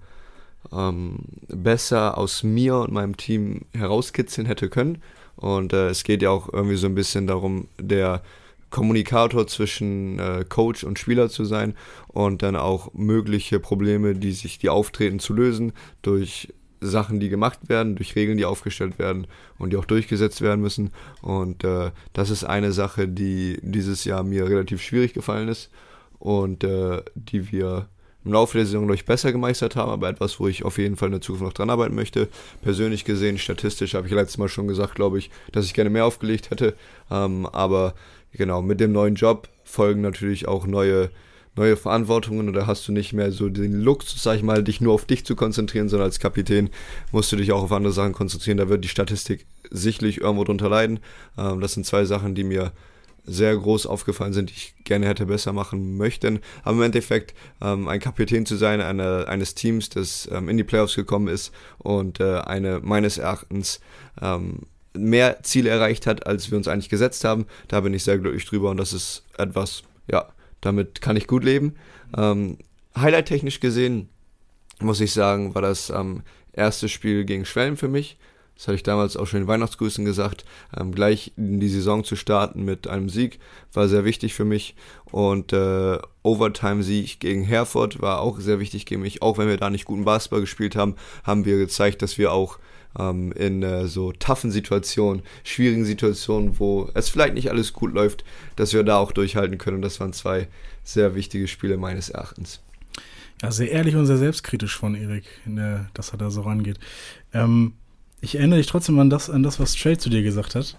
A: ähm, besser aus mir und meinem Team herauskitzeln hätte können. Und äh, es geht ja auch irgendwie so ein bisschen darum, der Kommunikator zwischen äh, Coach und Spieler zu sein und dann auch mögliche Probleme, die sich, die auftreten, zu lösen durch Sachen, die gemacht werden, durch Regeln, die aufgestellt werden und die auch durchgesetzt werden müssen. Und äh, das ist eine Sache, die dieses Jahr mir relativ schwierig gefallen ist und äh, die wir im Laufe der Saison, ich, besser gemeistert haben, aber etwas, wo ich auf jeden Fall in der Zukunft noch dran arbeiten möchte. Persönlich gesehen, statistisch habe ich letztes Mal schon gesagt, glaube ich, dass ich gerne mehr aufgelegt hätte. Ähm, aber genau, mit dem neuen Job folgen natürlich auch neue, neue Verantwortungen da hast du nicht mehr so den Luxus, sag ich mal, dich nur auf dich zu konzentrieren, sondern als Kapitän musst du dich auch auf andere Sachen konzentrieren. Da wird die Statistik sicherlich irgendwo drunter leiden. Ähm, das sind zwei Sachen, die mir sehr groß aufgefallen sind, die ich gerne hätte besser machen möchten. Aber im Endeffekt ähm, ein Kapitän zu sein eine, eines Teams, das ähm, in die Playoffs gekommen ist und äh, eine meines Erachtens ähm, mehr Ziele erreicht hat, als wir uns eigentlich gesetzt haben. Da bin ich sehr glücklich drüber und das ist etwas, ja, damit kann ich gut leben. Ähm, Highlight-technisch gesehen, muss ich sagen, war das ähm, erste Spiel gegen Schwellen für mich. Das hatte ich damals auch schon in Weihnachtsgrüßen gesagt. Ähm, gleich in die Saison zu starten mit einem Sieg war sehr wichtig für mich. Und äh, Overtime-Sieg gegen Herford war auch sehr wichtig gegen mich. Auch wenn wir da nicht guten Basketball gespielt haben, haben wir gezeigt, dass wir auch ähm, in äh, so toughen Situationen, schwierigen Situationen, wo es vielleicht nicht alles gut läuft, dass wir da auch durchhalten können. Und das waren zwei sehr wichtige Spiele meines Erachtens.
C: Ja, sehr ehrlich und sehr selbstkritisch von Erik, der, dass er da so rangeht. Ähm, ich erinnere dich trotzdem an das, an das was Trey zu dir gesagt hat,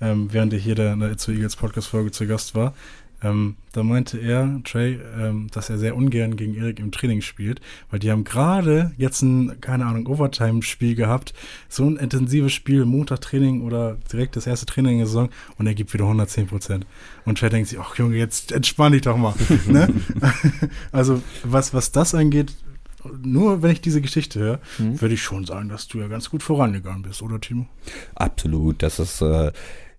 C: ähm, während er hier in der zu Eagles Podcast-Folge zu Gast war. Ähm, da meinte er, Trey, ähm, dass er sehr ungern gegen Erik im Training spielt, weil die haben gerade jetzt ein, keine Ahnung, Overtime-Spiel gehabt, so ein intensives Spiel, Montag-Training oder direkt das erste Training in der Saison und er gibt wieder 110 Prozent. Und Trey denkt sich, ach Junge, jetzt entspann dich doch mal. ne? also was, was das angeht, nur wenn ich diese Geschichte höre, mhm. würde ich schon sagen, dass du ja ganz gut vorangegangen bist, oder Timo?
D: Absolut. Das ist äh,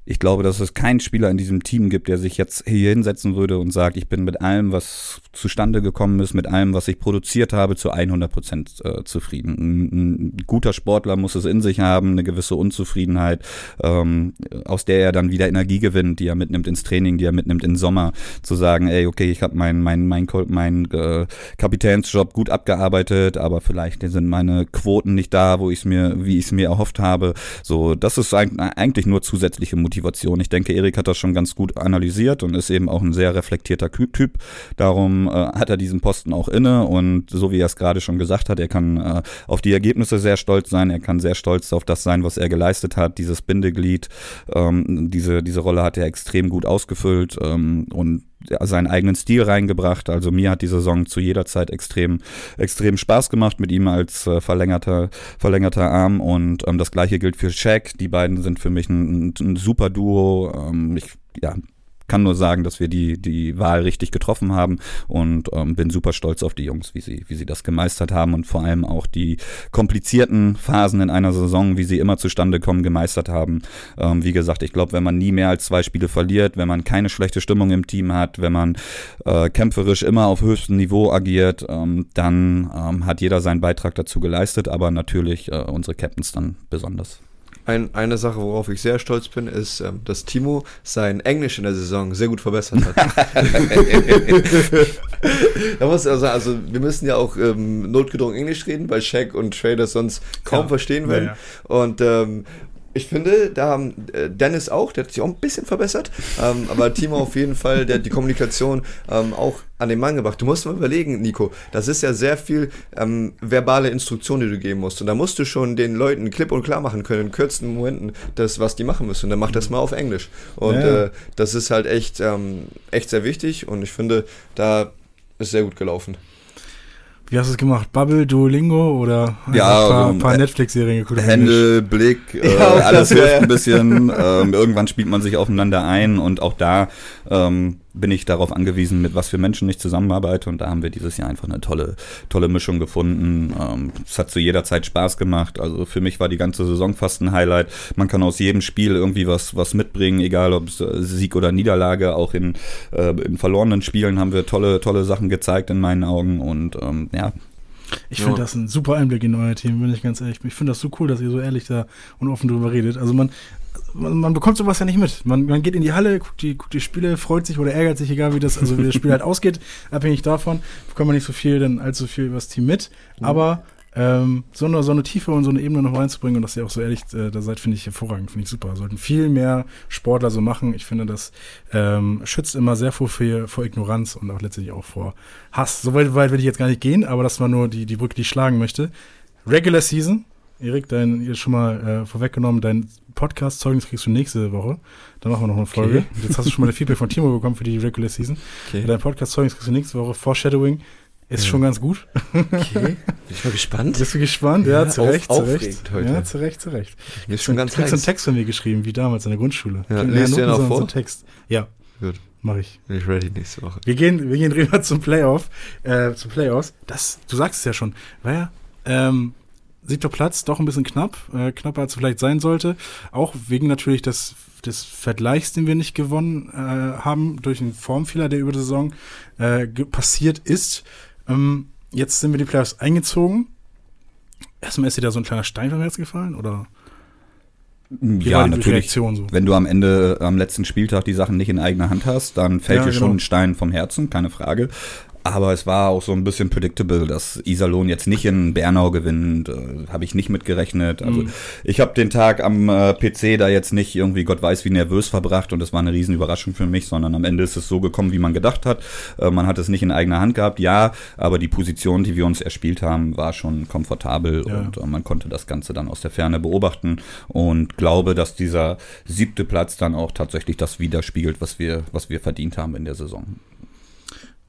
D: ich glaube, dass es keinen Spieler in diesem Team gibt, der sich jetzt hier hinsetzen würde und sagt, ich bin mit allem, was zustande gekommen ist, mit allem, was ich produziert habe, zu 100 Prozent äh, zufrieden. Ein, ein, guter Sportler muss es in sich haben, eine gewisse Unzufriedenheit, ähm, aus der er dann wieder Energie gewinnt, die er mitnimmt ins Training, die er mitnimmt in Sommer, zu sagen, ey, okay, ich habe meinen mein, mein, mein, äh, Kapitänsjob gut abgearbeitet, aber vielleicht sind meine Quoten nicht da, wo ich es mir, wie ich es mir erhofft habe. So, das ist eigentlich nur zusätzliche Motivation Motivation. Ich denke, Erik hat das schon ganz gut analysiert und ist eben auch ein sehr reflektierter Typ. Darum äh, hat er diesen Posten auch inne und so wie er es gerade schon gesagt hat, er kann äh, auf die Ergebnisse sehr stolz sein, er kann sehr stolz auf das sein, was er geleistet hat, dieses Bindeglied, ähm, diese, diese Rolle hat er extrem gut ausgefüllt ähm, und seinen eigenen Stil reingebracht. Also mir hat die Saison zu jeder Zeit extrem, extrem Spaß gemacht mit ihm als äh, verlängerter, verlängerter Arm. Und ähm, das gleiche gilt für Shaq. Die beiden sind für mich ein, ein super Duo. Ähm, ich, ja, kann nur sagen, dass wir die, die Wahl richtig getroffen haben und ähm, bin super stolz auf die Jungs, wie sie, wie sie das gemeistert haben und vor allem auch die komplizierten Phasen in einer Saison, wie sie immer zustande kommen, gemeistert haben. Ähm, wie gesagt, ich glaube, wenn man nie mehr als zwei Spiele verliert, wenn man keine schlechte Stimmung im Team hat, wenn man äh, kämpferisch immer auf höchstem Niveau agiert, ähm, dann ähm, hat jeder seinen Beitrag dazu geleistet, aber natürlich äh, unsere Captains dann besonders.
A: Ein, eine Sache, worauf ich sehr stolz bin, ist, ähm, dass Timo sein Englisch in der Saison sehr gut verbessert hat. also, also wir müssen ja auch ähm, notgedrungen Englisch reden, weil Shaq und Trader sonst kaum ja. verstehen werden. Ja, ja. Und ähm, ich finde, da haben äh, Dennis auch, der hat sich auch ein bisschen verbessert, ähm, aber Timo auf jeden Fall, der hat die Kommunikation ähm, auch an den Mann gebracht. Du musst mal überlegen, Nico, das ist ja sehr viel ähm, verbale Instruktion, die du geben musst. Und da musst du schon den Leuten klipp und klar machen können, in kürzesten Momenten, das, was die machen müssen. Und dann mach das mal auf Englisch. Und ja. äh, das ist halt echt, ähm, echt sehr wichtig und ich finde, da ist sehr gut gelaufen.
C: Wie hast du es gemacht? Bubble, Duolingo oder
D: ja,
C: ein paar, paar Netflix-Serien
D: geguckt? Hände, Blick, äh, ja, alles hilft ein bisschen. ähm, irgendwann spielt man sich aufeinander ein und auch da ähm, bin ich darauf angewiesen, mit was für Menschen ich zusammenarbeite. Und da haben wir dieses Jahr einfach eine tolle, tolle Mischung gefunden. Ähm, es hat zu jeder Zeit Spaß gemacht. Also für mich war die ganze Saison fast ein Highlight. Man kann aus jedem Spiel irgendwie was, was mitbringen, egal ob es äh, Sieg oder Niederlage. Auch in, äh, in verlorenen Spielen haben wir tolle, tolle Sachen gezeigt in meinen Augen. Und ähm, ja,
C: ich finde das ein super Einblick in euer Team, bin ich ganz ehrlich. Ich finde das so cool, dass ihr so ehrlich da und offen drüber redet. Also man, man, man, bekommt sowas ja nicht mit. Man, man geht in die Halle, guckt die, guckt die Spiele, freut sich oder ärgert sich, egal wie das, also wie das Spiel halt ausgeht. Abhängig davon bekommt man nicht so viel, dann allzu viel über das Team mit. Mhm. Aber ähm, so, eine, so eine Tiefe und so eine Ebene noch reinzubringen und dass ihr auch so ehrlich äh, da seid, finde ich hervorragend, finde ich super. Sollten viel mehr Sportler so machen. Ich finde, das ähm, schützt immer sehr vor, vor Ignoranz und auch letztlich auch vor Hass. So weit, weit will ich jetzt gar nicht gehen, aber das war nur die, die Brücke, die ich schlagen möchte. Regular Season, Erik, dein, schon mal äh, vorweggenommen, dein Podcast-Zeugnis kriegst du nächste Woche. Dann machen wir noch eine Folge. Okay. Jetzt hast du schon mal ein Feedback von Timo bekommen für die Regular Season. Okay. Dein Podcast-Zeugnis kriegst du nächste Woche. Foreshadowing ist ja. schon ganz gut.
A: Okay. Bin ich mal gespannt.
C: Bist du gespannt? Ja, ja zu Recht, zu Recht. Heute. Ja, zu Recht, zu Recht.
A: Mir ist schon ganz
C: Du hast einen Text von mir geschrieben, wie damals in der Grundschule.
A: Ja, lest den auch vor? So
C: Text. Ja.
A: Gut.
C: Mach ich.
A: Bin ich ready nächste Woche.
C: Wir gehen, wir gehen rüber zum Playoff, äh, zum Playoffs. Das, du sagst es ja schon, war ja, ähm, siebter Platz, doch ein bisschen knapp, äh, knapper als es vielleicht sein sollte. Auch wegen natürlich des, des Vergleichs, den wir nicht gewonnen äh, haben, durch einen Formfehler, der über die Saison äh, passiert ist. Ähm, jetzt sind wir die Playoffs eingezogen. Erstmal ist dir da so ein kleiner Stein vom Herz gefallen, oder?
D: Wie ja, natürlich. So? Wenn du am Ende, am letzten Spieltag die Sachen nicht in eigener Hand hast, dann fällt ja, dir genau. schon ein Stein vom Herzen, keine Frage. Aber es war auch so ein bisschen predictable, dass Iserlohn jetzt nicht in Bernau gewinnt. Äh, habe ich nicht mitgerechnet. Also mhm. ich habe den Tag am äh, PC da jetzt nicht irgendwie Gott weiß wie nervös verbracht und es war eine riesen Überraschung für mich, sondern am Ende ist es so gekommen, wie man gedacht hat. Äh, man hat es nicht in eigener Hand gehabt, ja, aber die Position, die wir uns erspielt haben, war schon komfortabel ja. und äh, man konnte das Ganze dann aus der Ferne beobachten und glaube, dass dieser siebte Platz dann auch tatsächlich das widerspiegelt, was wir, was wir verdient haben in der Saison.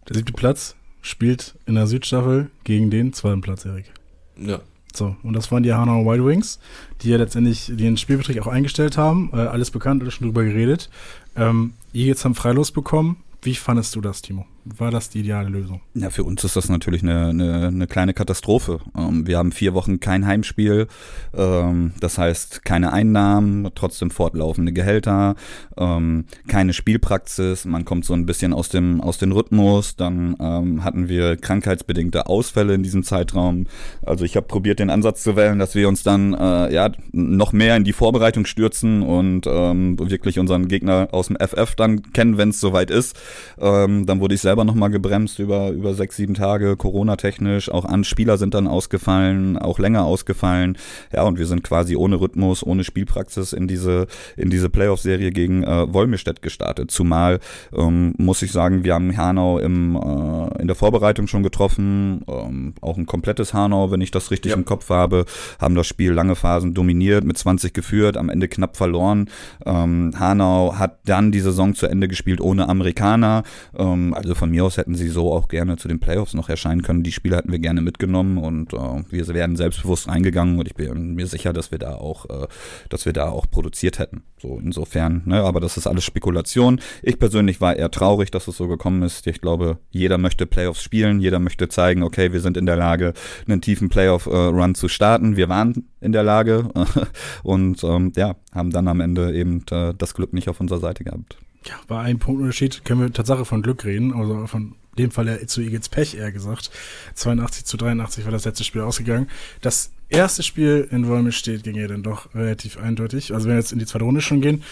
C: Der siebte Platz spielt in der Südstaffel gegen den zweiten Platz, Erik.
A: Ja.
C: So, und das waren die Hanau Wild Wings, die ja letztendlich den Spielbetrieb auch eingestellt haben. Äh, alles bekannt, alles schon drüber geredet. Ähm, Eagles haben Freilos bekommen. Wie fandest du das, Timo? War das die ideale Lösung?
D: Ja, für uns ist das natürlich eine, eine, eine kleine Katastrophe. Ähm, wir haben vier Wochen kein Heimspiel, ähm, das heißt keine Einnahmen, trotzdem fortlaufende Gehälter, ähm, keine Spielpraxis, man kommt so ein bisschen aus dem, aus dem Rhythmus, dann hatten wir krankheitsbedingte Ausfälle in diesem Zeitraum. Also ich habe probiert, den Ansatz zu wählen, dass wir uns dann äh, ja, noch mehr in die Vorbereitung stürzen und wirklich unseren Gegner aus dem FF dann kennen, wenn es soweit ist. Dann wurde ich selber nochmal gebremst über, über sechs, sieben Tage, Corona-technisch. Auch an Spieler sind dann ausgefallen, auch länger ausgefallen. Ja, und wir sind quasi ohne Rhythmus, ohne Spielpraxis in diese, in diese Playoff-Serie gegen äh, Wolmestedt gestartet. Zumal, ähm, muss ich sagen, wir haben Hanau im, äh, in der Vorbereitung schon getroffen. Ähm, auch ein komplettes Hanau, wenn ich das richtig ja. im Kopf habe. Haben das Spiel lange Phasen dominiert, mit 20 geführt, am Ende knapp verloren. Ähm, Hanau hat dann die Saison zu Ende gespielt ohne Amerikaner. Ähm, also von mir aus hätten sie so auch gerne zu den Playoffs noch erscheinen können. Die Spiele hätten wir gerne mitgenommen und äh, wir werden selbstbewusst reingegangen und ich bin mir sicher, dass wir da auch, äh, dass wir da auch produziert hätten. So insofern, ne, aber das ist alles Spekulation. Ich persönlich war eher traurig, dass es so gekommen ist. Ich glaube, jeder möchte Playoffs spielen, jeder möchte zeigen, okay, wir sind in der Lage, einen tiefen Playoff-Run zu starten. Wir waren in der Lage und ähm, ja, haben dann am Ende eben äh, das Glück nicht auf unserer Seite gehabt.
C: Ja, bei einem Punktunterschied können wir Tatsache von Glück reden, also von dem Fall zu Eagles Pech eher gesagt. 82 zu 83 war das letzte Spiel ausgegangen. Das erste Spiel in Wolme steht ging ja dann doch relativ eindeutig. Also wenn wir jetzt in die zweite Runde schon gehen,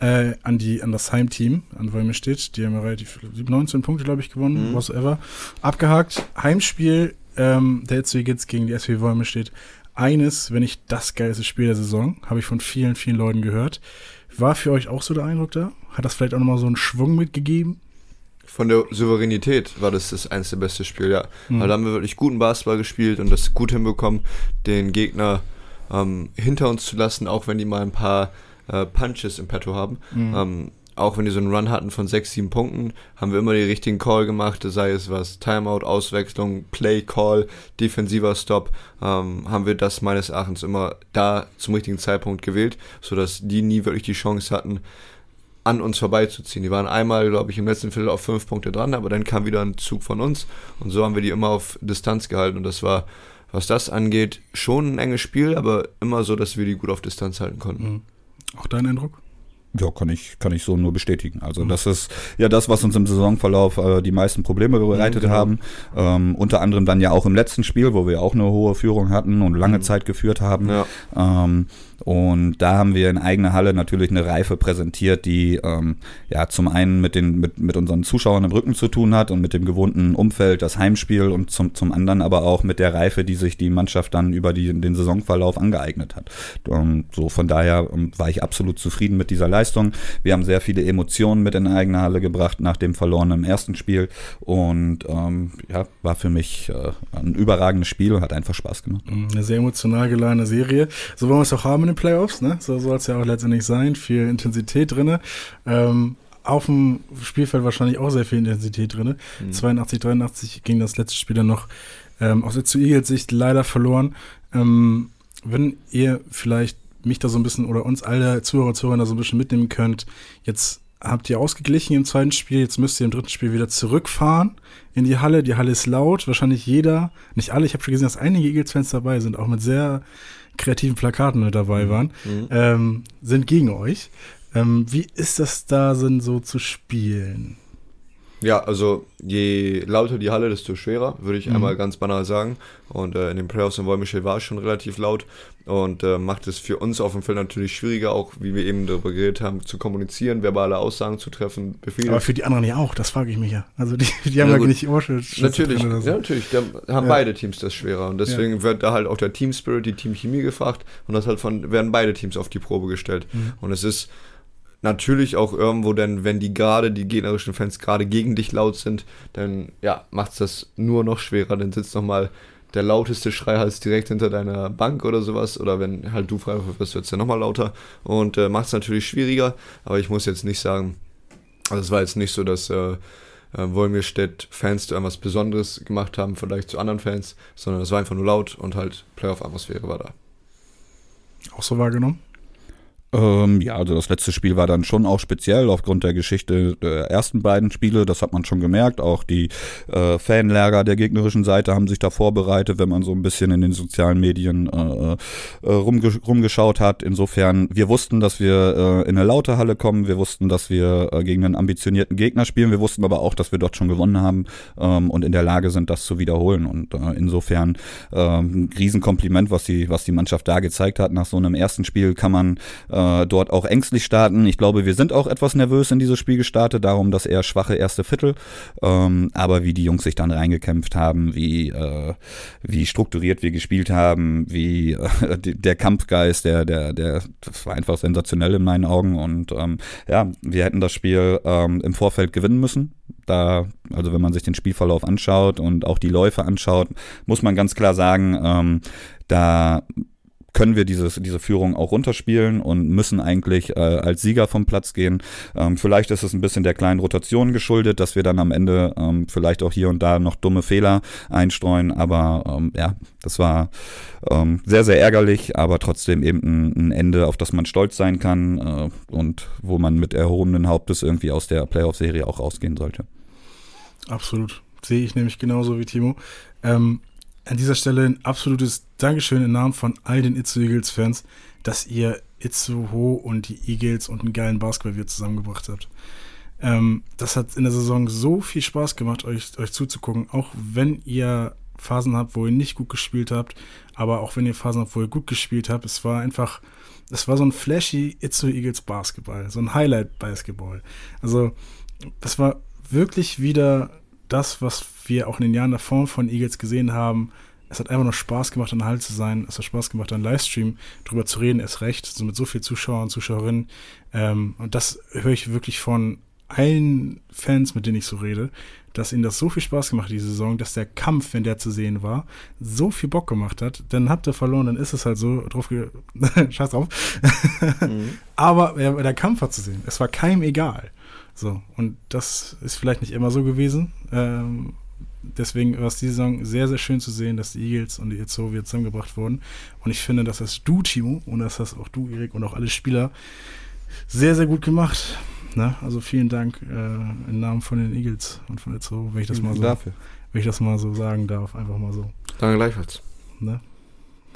C: äh, an die an das Heimteam an Wolme steht, die haben relativ 19 Punkte glaube ich gewonnen, mhm. whatever. Abgehakt. Heimspiel ähm, der zu Eagles gegen die SW Wolme steht. Eines, wenn nicht das geilste Spiel der Saison, habe ich von vielen, vielen Leuten gehört. War für euch auch so der Eindruck da? Hat das vielleicht auch nochmal so einen Schwung mitgegeben?
A: Von der Souveränität war das das eins der beste Spiel, ja. Mhm. Weil da haben wir wirklich guten Basketball gespielt und das gut hinbekommen, den Gegner ähm, hinter uns zu lassen, auch wenn die mal ein paar äh, Punches im Petto haben. Mhm. Ähm, auch wenn die so einen Run hatten von sechs, sieben Punkten, haben wir immer die richtigen Call gemacht, sei es was Timeout, Auswechslung, Play Call, defensiver Stop, ähm, haben wir das meines Erachtens immer da zum richtigen Zeitpunkt gewählt, sodass die nie wirklich die Chance hatten, an uns vorbeizuziehen. Die waren einmal, glaube ich, im letzten Viertel auf fünf Punkte dran, aber dann kam wieder ein Zug von uns und so haben wir die immer auf Distanz gehalten und das war, was das angeht, schon ein enges Spiel, aber immer so, dass wir die gut auf Distanz halten konnten. Mhm.
C: Auch dein Eindruck?
D: Ja, kann ich, kann ich so nur bestätigen. Also mhm. das ist ja das, was uns im Saisonverlauf äh, die meisten Probleme bereitet mhm, genau. haben. Ähm, unter anderem dann ja auch im letzten Spiel, wo wir auch eine hohe Führung hatten und lange mhm. Zeit geführt haben. Ja. Ähm, Und da haben wir in eigener Halle natürlich eine Reife präsentiert, die ähm, ja zum einen mit, den, mit, mit unseren Zuschauern im Rücken zu tun hat und mit dem gewohnten Umfeld, das Heimspiel und zum, zum anderen aber auch mit der Reife, die sich die Mannschaft dann über die, den Saisonverlauf angeeignet hat. Und so von daher ähm, war ich absolut zufrieden mit dieser Leistung. Wir haben sehr viele Emotionen mit in eigene Halle gebracht nach dem verlorenen ersten Spiel und ähm, ja, war für mich äh, ein überragendes Spiel und hat einfach Spaß gemacht.
C: Eine sehr emotional geladene Serie. So wollen wir es auch haben den Playoffs, ne? So soll es ja auch letztendlich sein. Viel Intensität drin. Ähm, auf dem Spielfeld wahrscheinlich auch sehr viel Intensität drin. Mhm. 82, 83 ging das letzte Spiel dann noch ähm, aus der zu Eagles Sicht leider verloren. Ähm, wenn ihr vielleicht mich da so ein bisschen oder uns alle Zuhörer Zuhörer da so ein bisschen mitnehmen könnt, jetzt habt ihr ausgeglichen im zweiten Spiel, jetzt müsst ihr im dritten Spiel wieder zurückfahren in die Halle. Die Halle ist laut, wahrscheinlich jeder, nicht alle, ich habe schon gesehen, dass einige Eagles-Fans dabei sind, auch mit sehr kreativen Plakaten mit dabei mhm. waren, mhm. ähm, sind gegen euch. Ähm, wie ist das da so zu spielen?
A: Ja, also je lauter die Halle, desto schwerer, würde ich mhm. einmal ganz banal sagen. Und äh, in den Playoffs in Wollmichel war es schon relativ laut und äh, macht es für uns auf dem Feld natürlich schwieriger, auch wie wir eben darüber geredet haben, zu kommunizieren, verbale Aussagen zu treffen,
C: Befehle. Aber für die anderen ja auch, das frage ich mich ja. Also die, die haben ja, ja nicht
A: Ohrschutz. Natürlich, so. ja, natürlich, da haben ja. beide Teams das schwerer und deswegen ja. wird da halt auch der Team Spirit, die Team Chemie gefragt und das halt von, werden beide Teams auf die Probe gestellt. Mhm. Und es ist natürlich auch irgendwo, denn wenn die gerade, die gegnerischen Fans gerade gegen dich laut sind, dann ja, macht es das nur noch schwerer. Dann sitzt nochmal der lauteste Schreihals direkt hinter deiner Bank oder sowas. Oder wenn halt du frei wirst, wird es ja nochmal lauter und äh, macht es natürlich schwieriger. Aber ich muss jetzt nicht sagen, also es war jetzt nicht so, dass äh, äh, Wolmirstedt-Fans irgendwas Besonderes gemacht haben, vielleicht zu anderen Fans, sondern es war einfach nur laut und halt Playoff-Atmosphäre war da.
C: Auch so wahrgenommen?
D: Ähm, ja, also das letzte Spiel war dann schon auch speziell aufgrund der Geschichte der ersten beiden Spiele. Das hat man schon gemerkt. Auch die äh, Fanlager der gegnerischen Seite haben sich da vorbereitet, wenn man so ein bisschen in den sozialen Medien äh, äh, rumge rumgeschaut hat. Insofern, wir wussten, dass wir äh, in eine laute Halle kommen. Wir wussten, dass wir äh, gegen einen ambitionierten Gegner spielen. Wir wussten aber auch, dass wir dort schon gewonnen haben ähm, und in der Lage sind, das zu wiederholen. Und äh, insofern ähm, Riesenkompliment, was die, was die Mannschaft da gezeigt hat. Nach so einem ersten Spiel kann man äh, äh, dort auch ängstlich starten. Ich glaube, wir sind auch etwas nervös in dieses Spiel gestartet, darum das eher schwache erste Viertel. Ähm, aber wie die Jungs sich dann reingekämpft haben, wie, äh, wie strukturiert wir gespielt haben, wie äh, der Kampfgeist, der, der, der, das war einfach sensationell in meinen Augen. Und ähm, ja, wir hätten das Spiel ähm, im Vorfeld gewinnen müssen. Da, also wenn man sich den Spielverlauf anschaut und auch die Läufe anschaut, muss man ganz klar sagen, ähm, da können wir dieses, diese Führung auch runterspielen und müssen eigentlich äh, als Sieger vom Platz gehen. Ähm, vielleicht ist es ein bisschen der kleinen Rotation geschuldet, dass wir dann am Ende ähm, vielleicht auch hier und da noch dumme Fehler einstreuen. Aber ähm, ja, das war ähm, sehr, sehr ärgerlich, aber trotzdem eben ein, ein Ende, auf das man stolz sein kann äh, und wo man mit erhobenen Hauptes irgendwie aus der Playoff-Serie auch rausgehen sollte.
C: Absolut. Sehe ich nämlich genauso wie Timo. Ähm, an dieser Stelle ein absolutes Dankeschön im Namen von all den Itzu Eagles-Fans, dass ihr Itzuho und die Eagles und einen geilen Basketball zusammengebracht habt. Ähm, das hat in der Saison so viel Spaß gemacht, euch, euch zuzugucken, auch wenn ihr Phasen habt, wo ihr nicht gut gespielt habt, aber auch wenn ihr Phasen habt, wo ihr gut gespielt habt. Es war einfach, es war so ein flashy Itzu Eagles Basketball, so ein Highlight Basketball. Also, das war wirklich wieder das, was wir auch in den Jahren davor von Eagles gesehen haben. Es hat einfach nur Spaß gemacht, an Halt zu sein. Es hat Spaß gemacht, an Livestream drüber zu reden, erst recht. So mit so vielen Zuschauern und Zuschauerinnen. Ähm, und das höre ich wirklich von allen Fans, mit denen ich so rede, dass ihnen das so viel Spaß gemacht hat, diese Saison, dass der Kampf, wenn der zu sehen war, so viel Bock gemacht hat. Dann habt ihr verloren, dann ist es halt so, drauf scheiß drauf. mhm. Aber ja, der Kampf war zu sehen. Es war keinem egal. So, und das ist vielleicht nicht immer so gewesen. Ähm, deswegen war es diese Saison sehr, sehr schön zu sehen, dass die Eagles und die Itzo wieder zusammengebracht wurden. Und ich finde, dass das du, Timo, und das hast auch du, Erik, und auch alle Spieler sehr, sehr gut gemacht. Ne? Also vielen Dank äh, im Namen von den Eagles und von Itzo, wenn ich das mal so, dafür. wenn ich das mal so sagen darf, einfach mal so.
A: Danke gleichfalls.
C: Ne?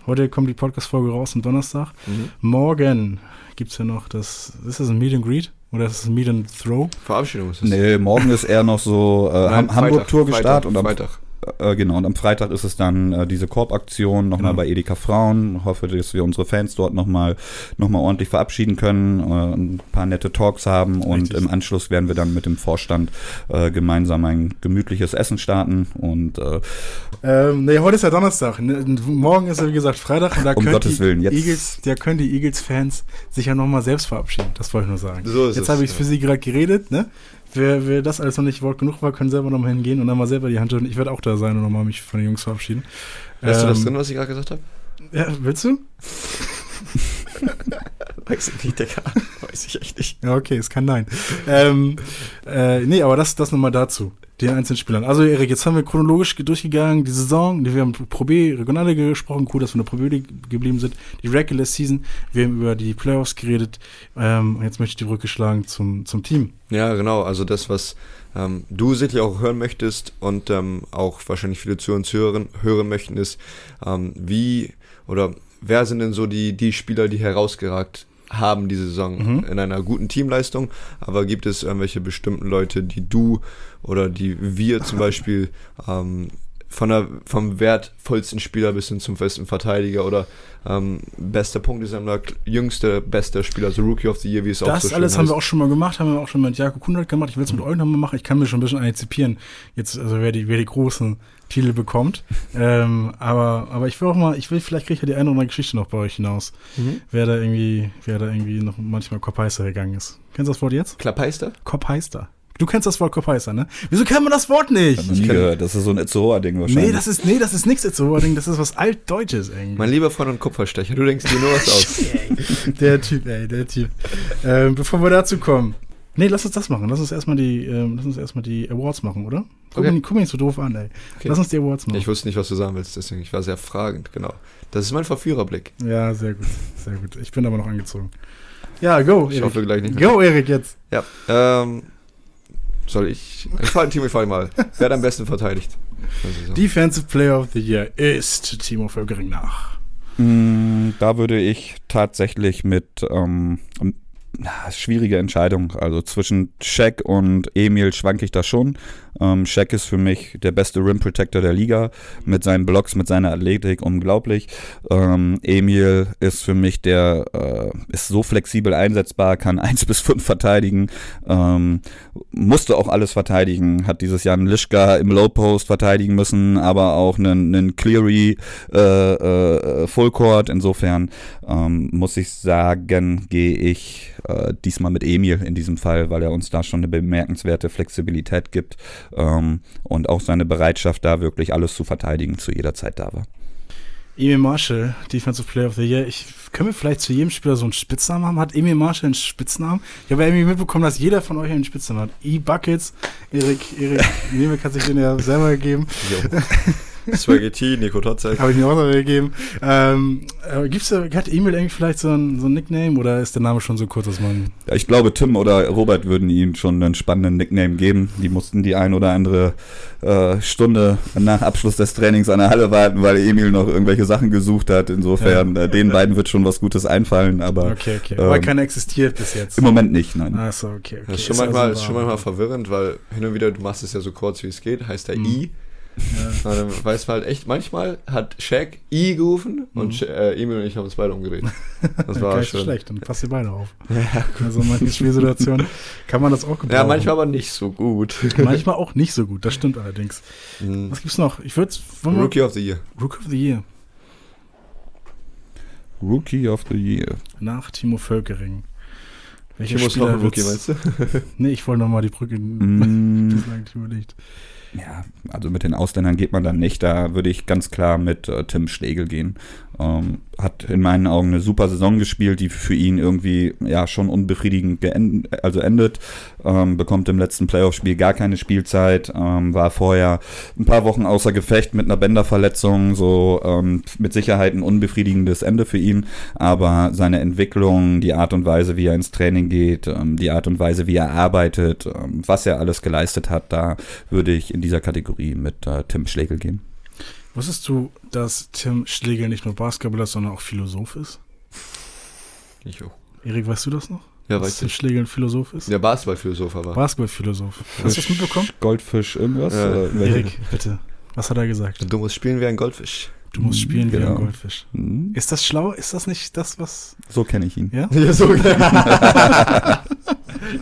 C: Heute kommt die Podcast-Folge raus am Donnerstag. Mhm. Morgen gibt es ja noch das, ist das ein Meet and Greet? Oder ist es ein Meet and Throw?
A: Verabschiedung
D: ist es. Nee, morgen ist eher noch so äh, Hamburg-Tour gestartet. Und am, Freitag. Äh, genau, und am Freitag ist es dann äh, diese Korbaktion nochmal
C: Genau.
D: bei Edeka Frauen. Hoffe, dass wir unsere Fans dort nochmal noch mal ordentlich verabschieden können, äh, ein paar nette Talks haben und
C: Richtig.
D: im Anschluss werden wir dann mit dem Vorstand äh, gemeinsam ein gemütliches Essen starten und äh,
C: Ähm, nee, heute ist ja Donnerstag. Ne? Morgen ist ja, wie gesagt, Freitag. Und da
D: Um
C: können
D: Gottes
C: die
D: Willen, jetzt-
C: Eagles, da können die Eagles-Fans sich ja nochmal selbst verabschieden. Das wollte ich nur sagen.
A: So
C: Jetzt
A: es,
C: habe ich
A: ja.
C: für sie gerade geredet, ne? Wer, wer das alles noch nicht Wort genug war, können selber nochmal hingehen und dann mal selber die Hand schütteln. Ich werde auch da sein und nochmal mich von den Jungs verabschieden.
A: Weißt du das
C: Ähm,
A: drin, was ich gerade gesagt habe?
C: Ja, willst du?
A: Weiß ich nicht, Digga. Weiß ich echt nicht.
C: Ja, okay, es kann nein. ähm, äh, nee, aber das, das nochmal dazu, den einzelnen Spielern. Also, Erik, jetzt haben wir chronologisch ge- durchgegangen, die Saison, wir haben Pro B, Regionale gesprochen, cool, dass wir in der Pro B geblieben sind, die Regular Season, wir haben über die Playoffs geredet, ähm, jetzt möchte ich die Brücke schlagen zum, zum Team.
A: Ja, genau. Also das, was ähm, du sicherlich auch hören möchtest und ähm, auch wahrscheinlich viele Zuhörer und Zuhörerinnen hören möchten, ist, ähm, wie oder wer sind denn so die, die Spieler, die herausgeragt haben diese Saison
C: Mhm.
A: in einer guten Teamleistung, aber gibt es irgendwelche bestimmten Leute, die du oder die wir zum Beispiel ähm, von der, vom wertvollsten Spieler bis hin zum besten Verteidiger oder ähm, bester Punktesammler, jüngster, bester Spieler, also Rookie of the Year, wie es auch
C: Das
A: so schön
C: alles haben
A: heißt.
C: wir auch schon mal gemacht, haben wir auch schon mit Jakob Kundert gemacht. Ich will es mit euch nochmal machen. Ich kann mir schon ein bisschen antizipieren, jetzt, also wer die, wer die großen Titel bekommt. ähm, aber, aber ich will auch mal, ich will, vielleicht kriege ich ja die eine oder andere Geschichte noch bei euch hinaus.
A: Mhm.
C: Wer da irgendwie, wer da irgendwie noch manchmal Kopfheister gegangen ist. Kennst du das Wort jetzt?
A: Klappheister?
C: Kopfheister. Du kennst das Wort Kopfheister, ne? Wieso kennt man das Wort nicht?
D: Hab noch nie gehört. Das ist so ein Itzehoer-Ding wahrscheinlich.
C: Nee, das ist, nee, das ist nichts jetzt so, Ding, das ist was Altdeutsches irgendwie.
A: Mein lieber Freund und Kupferstecher, du denkst dir nur was aus.
C: Der Typ, ey, der Typ. Ähm, bevor wir dazu kommen. Nee, lass uns das machen. Lass uns erstmal die, ähm, lass uns erstmal die Awards machen, oder? Guck,
A: Okay.
C: mich, guck mich nicht so doof an, ey.
A: Okay.
C: Lass uns die Awards machen.
A: Ich wusste nicht, was du sagen willst, deswegen ich war sehr fragend, genau. Das ist mein Verführerblick.
C: ja, sehr gut, sehr gut. Ich bin aber noch angezogen. Ja, go,
A: Ich
C: Erik.
A: hoffe gleich nicht mehr.
C: Go, Erik, jetzt.
A: Ja, ähm, soll ich? Ich frage Timo, ich frage mal. Wer hat am besten verteidigt? Also so.
C: Defensive Player of the Year ist Timo Völkering nach.
D: Mm, Da würde ich tatsächlich mit ähm, schwierige Entscheidung. Also zwischen Shaq und Emil schwanke ich da schon. Ähm, Shaq ist für mich der beste Rim Protector der Liga. Mit seinen Blocks, mit seiner Athletik, unglaublich. Ähm, Emil ist für mich der, äh, ist so flexibel einsetzbar, kann 1 bis 5 verteidigen. Ähm, musste auch alles verteidigen. Hat dieses Jahr einen Lischka im Low Post verteidigen müssen, aber auch einen, einen Cleary äh, äh, Full Court. Insofern ähm, muss ich sagen, gehe ich äh, diesmal mit Emil in diesem Fall, weil er uns da schon eine bemerkenswerte Flexibilität gibt ähm, und auch seine Bereitschaft, da wirklich alles zu verteidigen, zu jeder Zeit da war.
C: Emil Marshall, Defensive Player of the Year. Ich, können wir vielleicht zu jedem Spieler so einen Spitznamen haben? Hat Emil Marshall einen Spitznamen? Ich habe ja irgendwie mitbekommen, dass jeder von euch einen Spitznamen hat. E-Buckets, Erik, Erik, Emil hat sich den ja selber gegeben.
A: Jo. Spaghetti, Nico Totzek.
C: Habe ich mir auch noch gegeben. Ähm, äh, gibt's da, hat Emil irgendwie vielleicht so ein, so ein Nickname oder ist der Name schon so kurz, dass man.
D: Ja, ich glaube, Tim oder Robert würden ihm schon einen spannenden Nickname geben. Die mussten die ein oder andere äh, Stunde nach Abschluss des Trainings an der Halle warten, weil Emil noch irgendwelche Sachen gesucht hat. Insofern, äh, den beiden wird schon was Gutes einfallen, aber
C: Okay, okay. Aber
D: ähm,
C: keiner existiert bis jetzt.
D: im Moment nicht, nein.
C: Achso, okay, okay.
A: Das ist schon,
C: Ist also
A: manchmal, ist schon manchmal verwirrend, weil hin und wieder, du machst es ja so kurz wie es geht, heißt der
C: Mhm.
A: I.
C: Ja.
A: Und dann weiß man halt echt, manchmal hat Shaq I gerufen und
C: Mhm.
A: Sch- äh, Emil und ich haben uns beide umgedreht. Das war
C: nicht
A: schon.
C: schlecht, dann passt ihr beide auf. Also in manchen Spielsituationen kann man das auch gebrauchen.
A: Ja, manchmal aber nicht so gut.
C: Manchmal auch nicht so gut, das stimmt allerdings.
A: Mhm.
C: Was gibt's noch? Ich würde
A: Rookie of the Year.
C: Rookie of the Year
D: Rookie of the Year.
C: nach Timo Völkering. Welcher
A: Timo ist noch ein Rookie,
C: wird's-
A: meinst du?
C: Nee, ich wollte nochmal die Brücke
D: Mm,
C: bislang überlegt.
D: Ja, also mit den Ausländern geht man dann nicht. Da würde ich ganz klar mit äh, Tim Schlegel gehen. Ähm, hat in meinen Augen eine super Saison gespielt, die für ihn irgendwie ja schon unbefriedigend also endet. Ähm, bekommt im letzten Playoff-Spiel gar keine Spielzeit. Ähm, war vorher ein paar Wochen außer Gefecht mit einer Bänderverletzung. So ähm, mit Sicherheit ein unbefriedigendes Ende für ihn. Aber seine Entwicklung, die Art und Weise, wie er ins Training geht, ähm, die Art und Weise, wie er arbeitet, ähm, was er alles geleistet hat, da würde ich in dieser Kategorie mit äh, Tim Schlegel gehen.
C: Wusstest du, dass Tim Schlegel nicht nur Basketballer, sondern auch Philosoph ist?
A: Ich auch.
C: Erik, weißt du das noch?
A: Ja,
C: dass
A: weiß
C: Tim
A: ich.
C: Schlegel ein Philosoph ist?
A: Der Basketballphilosoph aber.
C: Basketballphilosoph. Hast du das mitbekommen?
D: Goldfisch, irgendwas?
A: Ja.
C: Erik, bitte. Was hat er gesagt?
A: Du musst spielen wie ein Goldfisch.
C: Du musst spielen wie
D: Genau.
C: ein Goldfisch.
D: Hm,
C: Ist das schlau? Ist das nicht das, was.
D: So kenne ich ihn.
C: Ja?
A: Ja, so.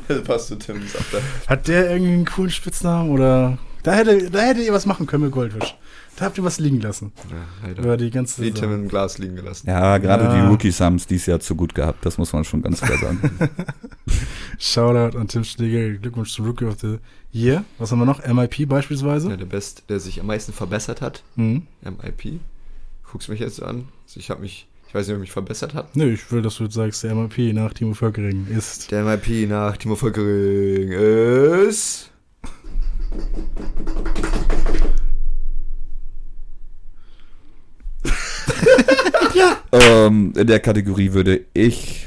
A: das passt zu Tim, sagt er.
C: Hat der irgendwie einen coolen Spitznamen oder. Da hätte, da hättet ihr was machen können mit Goldfisch. Da habt ihr was liegen lassen.
A: Ja,
C: Über
A: leider.
C: die ganze Saison.
A: im Glas liegen gelassen.
D: Ja, gerade
C: Ja.
D: die Rookies haben es dieses Jahr zu gut gehabt, das muss man schon ganz klar sagen.
C: Shoutout an Tim Schlegel. Glückwunsch zum Rookie of the Year. Was haben wir noch? MIP beispielsweise.
A: Ja, der Best, der sich am meisten verbessert hat,
C: Mhm.
A: MIP. Guckst mich jetzt an. Also ich habe mich, ich weiß nicht, ob ich mich verbessert habe.
C: Nö, ich will, dass du jetzt sagst, der MIP nach Timo Völkering ist.
A: Der MIP nach Timo Völkering ist.
D: Ähm, in der Kategorie würde ich.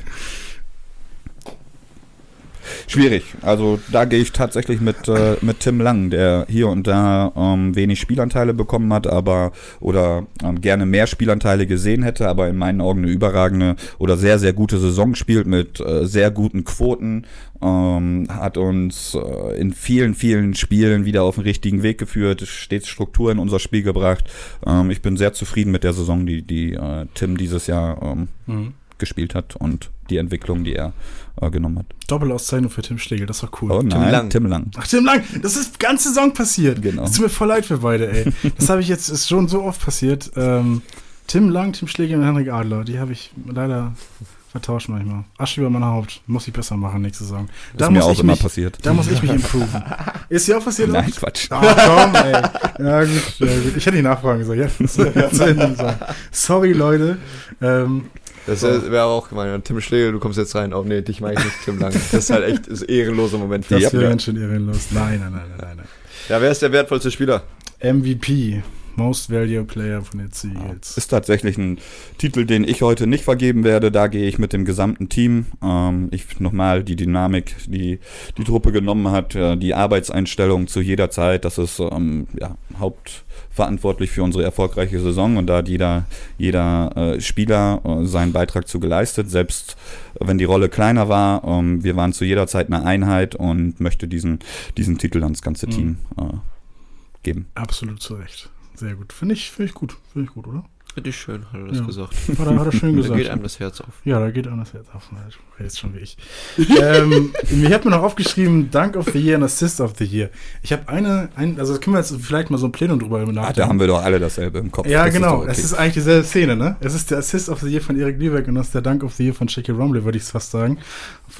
D: Schwierig. Also da gehe ich tatsächlich mit, äh, mit Tim Lang, der hier und da ähm, wenig Spielanteile bekommen hat, aber oder ähm, gerne mehr Spielanteile gesehen hätte, aber in meinen Augen eine überragende oder sehr, sehr gute Saison spielt mit äh, sehr guten Quoten, ähm, hat uns äh, in vielen, vielen Spielen wieder auf den richtigen Weg geführt, stets Struktur in unser Spiel gebracht. Ähm, ich bin sehr zufrieden mit der Saison, die, die äh, Tim dieses Jahr ähm,
C: Mhm.
D: gespielt hat und die Entwicklung, die er äh, genommen hat.
C: Doppelauszeichnung für Tim Schlegel, das ist doch cool.
D: Oh nein,
A: Lang.
D: Tim Lang.
C: Ach, Tim Lang, das ist die ganze Saison passiert.
D: Genau.
C: Es tut mir voll leid für beide, ey. Das habe ich jetzt, ist schon so oft passiert. Ähm, Tim Lang, Tim Schlegel und Henrik Adler, die habe ich leider vertauscht manchmal. Asche über mein Haupt, muss ich besser machen nächste Saison.
D: ist mir auch immer
C: mich,
D: passiert.
C: Da muss ich mich improven. Ist dir auch passiert?
D: Nein,
C: oft?
D: Quatsch.
C: Ah, komm, ey. Ja, gut, ja, gut. Ich hätte die Nachfragen gesagt. Ja, das das. Sorry, Leute. Ähm,
A: Das wäre auch gemein. Tim Schlegel, du kommst jetzt rein. Oh nee, dich meine ich nicht, Tim Lang. Das ist halt echt das ehrenlose Moment.
C: das
D: Ja.
C: wäre ganz schön ehrenlos. Nein, nein, nein, nein. nein.
A: Ja, wer ist der wertvollste Spieler?
C: MVP, Most Valuable Player von den Seagulls.
D: Ist tatsächlich ein Titel, den ich heute nicht vergeben werde. Da gehe ich mit dem gesamten Team. Ähm, ich nochmal die Dynamik, die die Truppe genommen hat, äh, die Arbeitseinstellung zu jeder Zeit. Das ist ähm, ja, hauptverantwortlich für unsere erfolgreiche Saison und da hat jeder, jeder äh, Spieler äh, seinen Beitrag zu geleistet, selbst wenn die Rolle kleiner war. Ähm, wir waren zu jeder Zeit eine Einheit und möchte diesen, diesen Titel ans ganze
C: Mhm.
D: Team äh, geben.
C: Absolut zu Recht. Sehr gut. Finde ich, finde ich gut. Finde ich gut, oder?
A: Richtig schön, hat er das
C: Ja.
A: gesagt.
C: Hat er, hat er schön
A: Da
C: gesagt.
A: geht einem das Herz auf.
C: Ja, da geht anders jetzt auf. Okay, jetzt schon wie ich. ähm, ich habe mir noch aufgeschrieben, Dank of the Year und Assist of the Year. Ich habe eine, ein, also können wir jetzt vielleicht mal so ein Plenum drüber
D: Ah,
C: nachdenken.
D: da haben wir doch alle dasselbe im Kopf.
C: ja,
D: Das ist
C: genau.
D: doch okay.
C: Es ist eigentlich dieselbe Szene, ne? Es ist der Assist of the Year von Erik Lübeck und das ist der Dank of the Year von Jackie Romley, würde ich es fast sagen.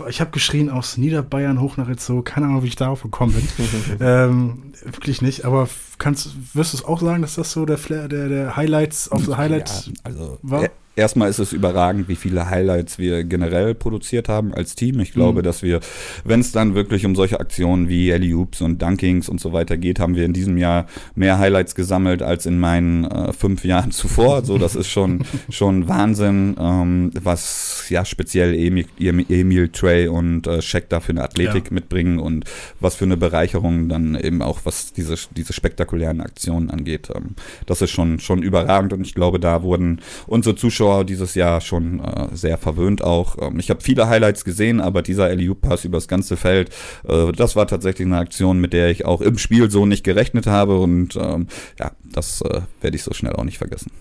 C: Ich habe geschrien aus Niederbayern hoch nach Itzehoe. Keine Ahnung, wie ich darauf gekommen bin. ähm, wirklich nicht. Aber kannst, wirst du es auch sagen, dass das so der Flair, der, der Highlights of the Highlights
D: Ja, also
C: war?
D: Erstmal ist es überragend, wie viele Highlights wir generell produziert haben als Team. Ich glaube,
C: Mhm.
D: dass wir, wenn es dann wirklich um solche Aktionen wie Alley Oops und Dunkings und so weiter geht, haben wir in diesem Jahr mehr Highlights gesammelt als in meinen äh, fünf Jahren zuvor. So, das ist schon schon Wahnsinn, ähm, was ja speziell Emil, Emil Trey und äh, Shaq da für eine Athletik
C: Ja.
D: mitbringen und was für eine Bereicherung dann eben auch was diese diese spektakulären Aktionen angeht. Ähm, das ist schon schon überragend und ich glaube, da wurden unsere Zuschauer dieses Jahr schon äh, sehr verwöhnt auch. Ähm, ich habe viele Highlights gesehen, aber dieser LU-Pass übers ganze Feld, äh, das war tatsächlich eine Aktion, mit der ich auch im Spiel so nicht gerechnet habe und ähm, ja, das äh, werde ich so schnell auch nicht vergessen.